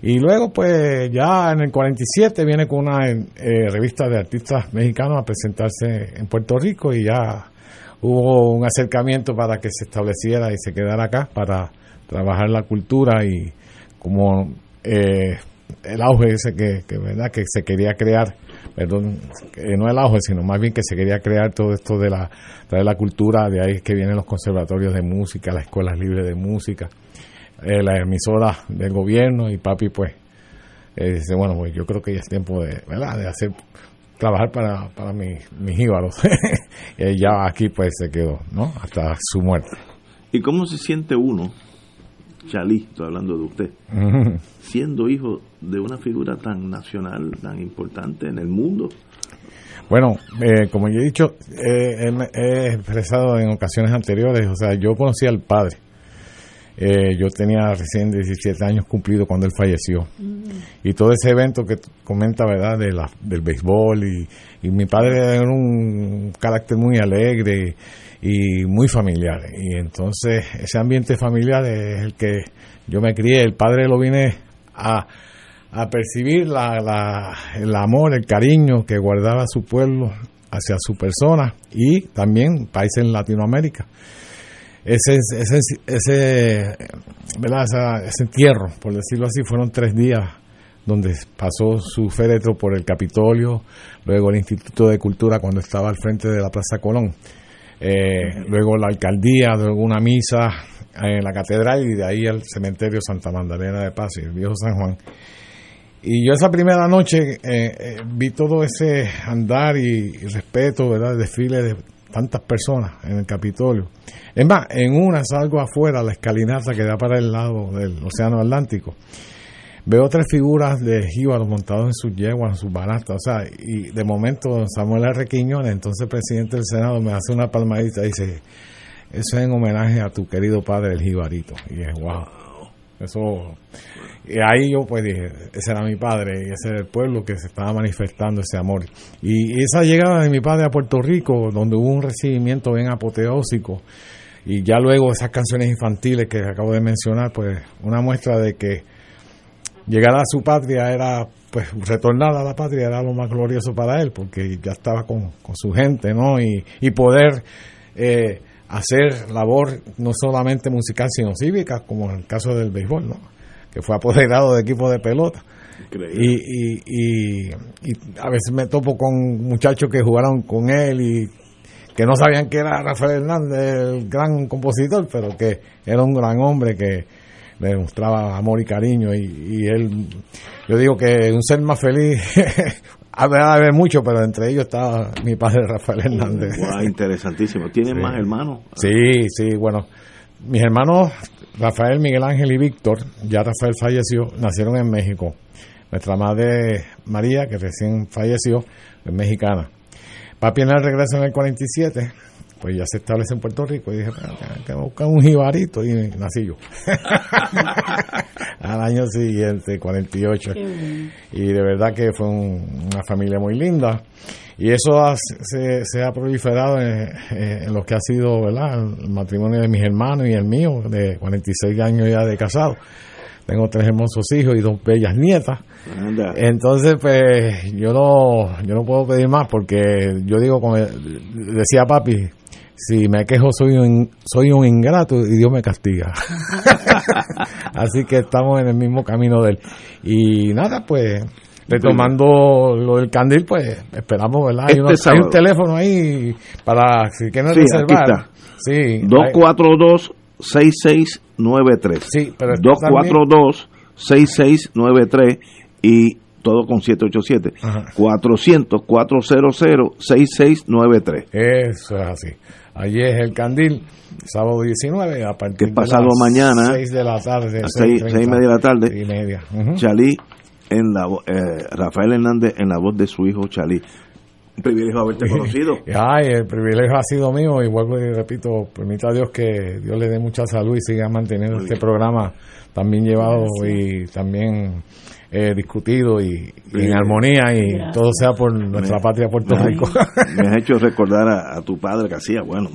y luego, pues ya en el 47 viene con una eh, revista de artistas mexicanos a presentarse en Puerto Rico y ya hubo un acercamiento para que se estableciera y se quedara acá para trabajar la cultura y como eh, el auge ese que, que, verdad que se quería crear perdón no el auge sino más bien que se quería crear todo esto de la de la cultura de ahí que vienen los conservatorios de música las escuelas libres de música eh, la emisora del gobierno y papi pues eh, dice bueno pues yo creo que ya es tiempo de verdad de hacer trabajar para, para mis, mis íbaros. y ya aquí pues se quedó, ¿no? Hasta su muerte. ¿Y cómo se siente uno, Chalí, estoy hablando de usted, siendo hijo de una figura tan nacional, tan importante en el mundo? Bueno, eh, como yo he dicho, eh, he, expresado en ocasiones anteriores, o sea, yo conocí al padre. Eh, yo tenía recién 17 años cumplido cuando él falleció. Y todo ese evento que comenta, ¿verdad?, de la, del béisbol. Y, y mi padre era un carácter muy alegre y muy familiar. Y entonces ese ambiente familiar es el que yo me crié. El padre lo vine a, a percibir la, la, el amor, el cariño que guardaba su pueblo hacia su persona y también países en Latinoamérica ese, ese, ese, ¿verdad? Ese entierro, por decirlo así, fueron tres días donde pasó su féretro por el Capitolio, luego el Instituto de Cultura cuando estaba al frente de la Plaza Colón, eh, luego la alcaldía, luego una misa en la catedral y de ahí al cementerio Santa Magdalena de Paz y el viejo San Juan. Y yo esa primera noche eh, eh, vi todo ese andar y, respeto, ¿verdad? Desfile de tantas personas en el Capitolio. Es más, en una salgo afuera, la escalinata que da para el lado del Océano Atlántico. Veo tres figuras de jíbaros montados en sus yeguas, en sus baratas, o sea, y de momento Samuel R. Quiñones, entonces presidente del Senado, me hace una palmadita y dice, eso es en homenaje a tu querido padre, el jibarito. Y es wow. Eso, y ahí yo pues dije, ese era mi padre y ese era el pueblo que se estaba manifestando ese amor. Y esa llegada de mi padre a Puerto Rico, donde hubo un recibimiento bien apoteósico, y ya luego esas canciones infantiles que acabo de mencionar, pues una muestra de que llegar a su patria era, pues retornar a la patria era lo más glorioso para él, porque ya estaba con, con su gente, ¿no? Y, y poder eh, hacer labor no solamente musical, sino cívica, como en el caso del béisbol, ¿no? Que fue apoderado de equipo de pelota. Y, y, y, y a veces me topo con muchachos que jugaron con él y que no sabían que era Rafael Hernández, el gran compositor, pero que era un gran hombre que le demostraba amor y cariño. Y, y él, yo digo que un ser más feliz, a ver mucho, pero entre ellos estaba mi padre Rafael Hernández. Wow, interesantísimo. ¿Tienen Sí. más hermanos? Sí, sí, bueno. Mis hermanos Rafael, Miguel Ángel y Víctor, ya Rafael falleció, nacieron en México. Nuestra madre María, que recién falleció, es mexicana. Papi en el regreso en el 47, pues ya se establece en Puerto Rico y dije, "Pero, hay que buscar un jibarito y nací yo. Al año siguiente, 48. Y de verdad que fue un- una familia muy linda. Y eso ha- se, se ha proliferado en, en lo que ha sido ¿verdad? el matrimonio de mis hermanos y el mío, de 46 años ya de casado. Tengo tres hermosos hijos y dos bellas nietas. Anda. Entonces, pues yo no, yo no puedo pedir más porque yo digo, como decía papi, si me quejo soy un, soy un ingrato y Dios me castiga. Así que estamos en el mismo camino de él. Y nada, pues retomando lo del candil, pues esperamos, ¿verdad? Hay, Este unos- hay un teléfono ahí para si quieren Sí, reservar. Sí, 242-6693. Sí, pero está 242-6693 y todo con 787. 400-400-6693. Eso es así. Allí es el candil, sábado 19, a partir Que pasado de las mañana, 6 de la tarde. a seis- seis y media de la tarde. y media. Chalí, en la, eh, Rafael Hernández en la voz de su hijo Chalí. Un privilegio haberte conocido. Ay, el privilegio ha sido mío y vuelvo y repito, permita a Dios que Dios le dé mucha salud y siga manteniendo este programa tan bien llevado y también eh, discutido y, y en armonía y Gracias. todo sea por nuestra patria Puerto Me- Rico. Me has hecho recordar a, a tu padre que hacía, bueno,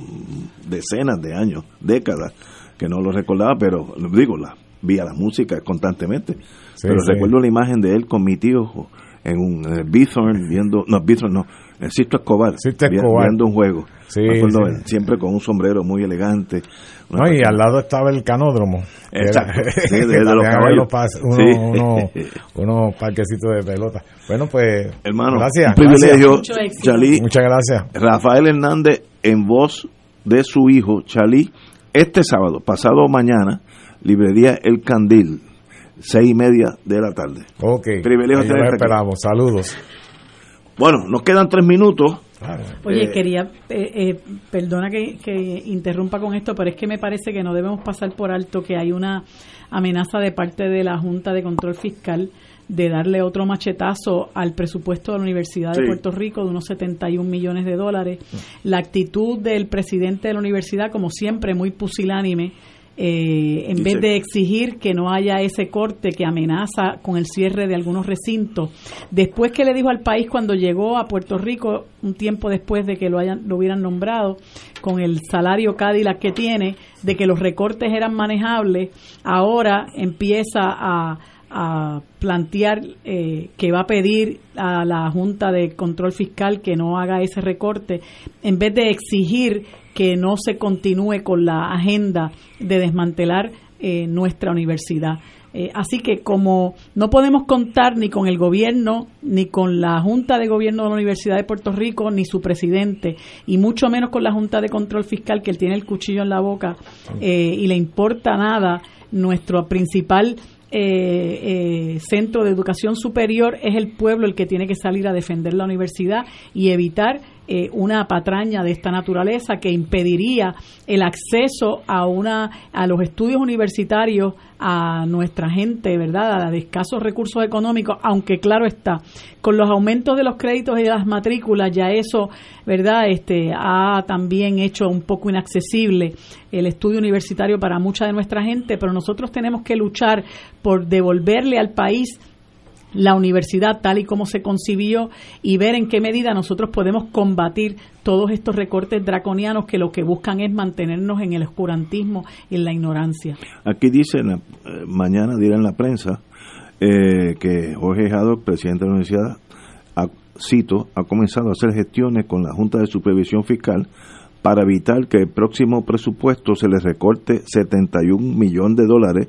decenas de años, décadas, que no lo recordaba, pero digo, la, vía la música constantemente. Sí, pero sí. recuerdo la imagen de él con mi tío en un en el Bithorn viendo, no, Bithorn no, Sisto Escobar, Sisto Escobar. viendo un juego. Sí, acuerdo sí. siempre con un sombrero muy elegante. No, y al lado estaba el canódromo. que era- Exacto, sí, de- los caballos. unos parquecitos de pelota. Bueno, pues, Hermano, gracias. un privilegio, gracias. Chalí. Muchas gracias. Rafael Hernández en voz de su hijo Chalí este sábado, pasado mañana, librería El Candil, seis y media de la tarde. Ok. Privilegio ahí tenerte aquí. esperamos. Saludos. Bueno, nos quedan tres minutos. Oye, Eh, quería, eh, eh, perdona que, que interrumpa con esto, pero es que me parece que no debemos pasar por alto que hay una amenaza de parte de la Junta de Control Fiscal de darle otro machetazo al presupuesto de la Universidad de. Puerto Rico de unos 71 millones de dólares. La actitud del presidente de la universidad, como siempre, muy pusilánime, eh, en vez de exigir que no haya ese corte que amenaza con el cierre de algunos recintos. Después que le dijo al país cuando llegó a Puerto Rico, un tiempo después de que lo, hayan, lo hubieran nombrado, con el salario Cadillac que tiene, de que los recortes eran manejables, ahora empieza a, a plantear eh, que va a pedir a la Junta de Control Fiscal que no haga ese recorte, en vez de exigir que no se continúe con la agenda de desmantelar eh, nuestra universidad. Eh, así que como no podemos contar ni con el gobierno, ni con la Junta de Gobierno de la Universidad de Puerto Rico, ni su presidente, y mucho menos con la Junta de Control Fiscal, que él tiene el cuchillo en la boca eh, y le importa nada, nuestro principal eh, eh, centro de educación superior es el pueblo el que tiene que salir a defender la universidad y evitar eh, una patraña de esta naturaleza que impediría el acceso a una a los estudios universitarios a nuestra gente, ¿verdad? A de escasos recursos económicos, aunque claro está, con los aumentos de los créditos y de las matrículas ya eso, ¿verdad? Este ha también hecho un poco inaccesible el estudio universitario para mucha de nuestra gente, pero nosotros tenemos que luchar por devolverle al país la universidad tal y como se concibió y ver en qué medida nosotros podemos combatir todos estos recortes draconianos que lo que buscan es mantenernos en el oscurantismo y en la ignorancia. Aquí dice, en la- eh, mañana dirá en la prensa, eh, que Jorge Haddock, presidente de la universidad, cito, ha comenzado a hacer gestiones con la Junta de Supervisión Fiscal para evitar que el próximo presupuesto se le recorte 71 millones de dólares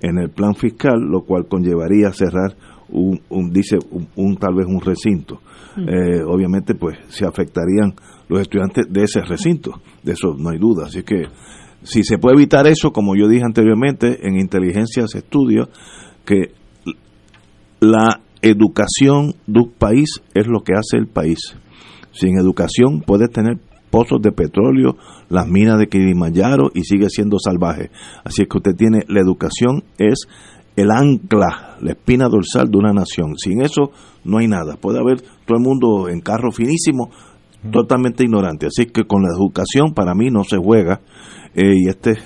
en el plan fiscal, lo cual conllevaría cerrar un, un- dice un, un- tal vez un recinto. Mm. Eh, obviamente, pues se afectarían los estudiantes de ese recinto, de eso no hay duda. Así que si se puede evitar eso, como yo dije anteriormente, en inteligencia se estudia que la educación de un país es lo que hace el país. Sin educación puedes tener pozos de petróleo, las minas de Kilimanjaro y sigue siendo salvaje. Así es que usted tiene, la educación es el ancla, la espina dorsal de una nación. Sin eso no hay nada. Puede haber todo el mundo en carro finísimo, totalmente ignorante. Así que con la educación para mí no se juega. Eh, y este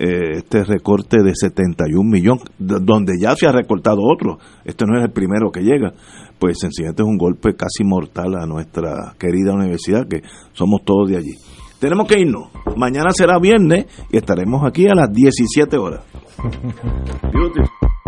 eh, este recorte de 71 millones, donde ya se ha recortado otro, este no es el primero que llega, pues sencillamente es un golpe casi mortal a nuestra querida universidad, que somos todos de allí. Tenemos que irnos. Mañana será viernes y estaremos aquí a las 17 horas.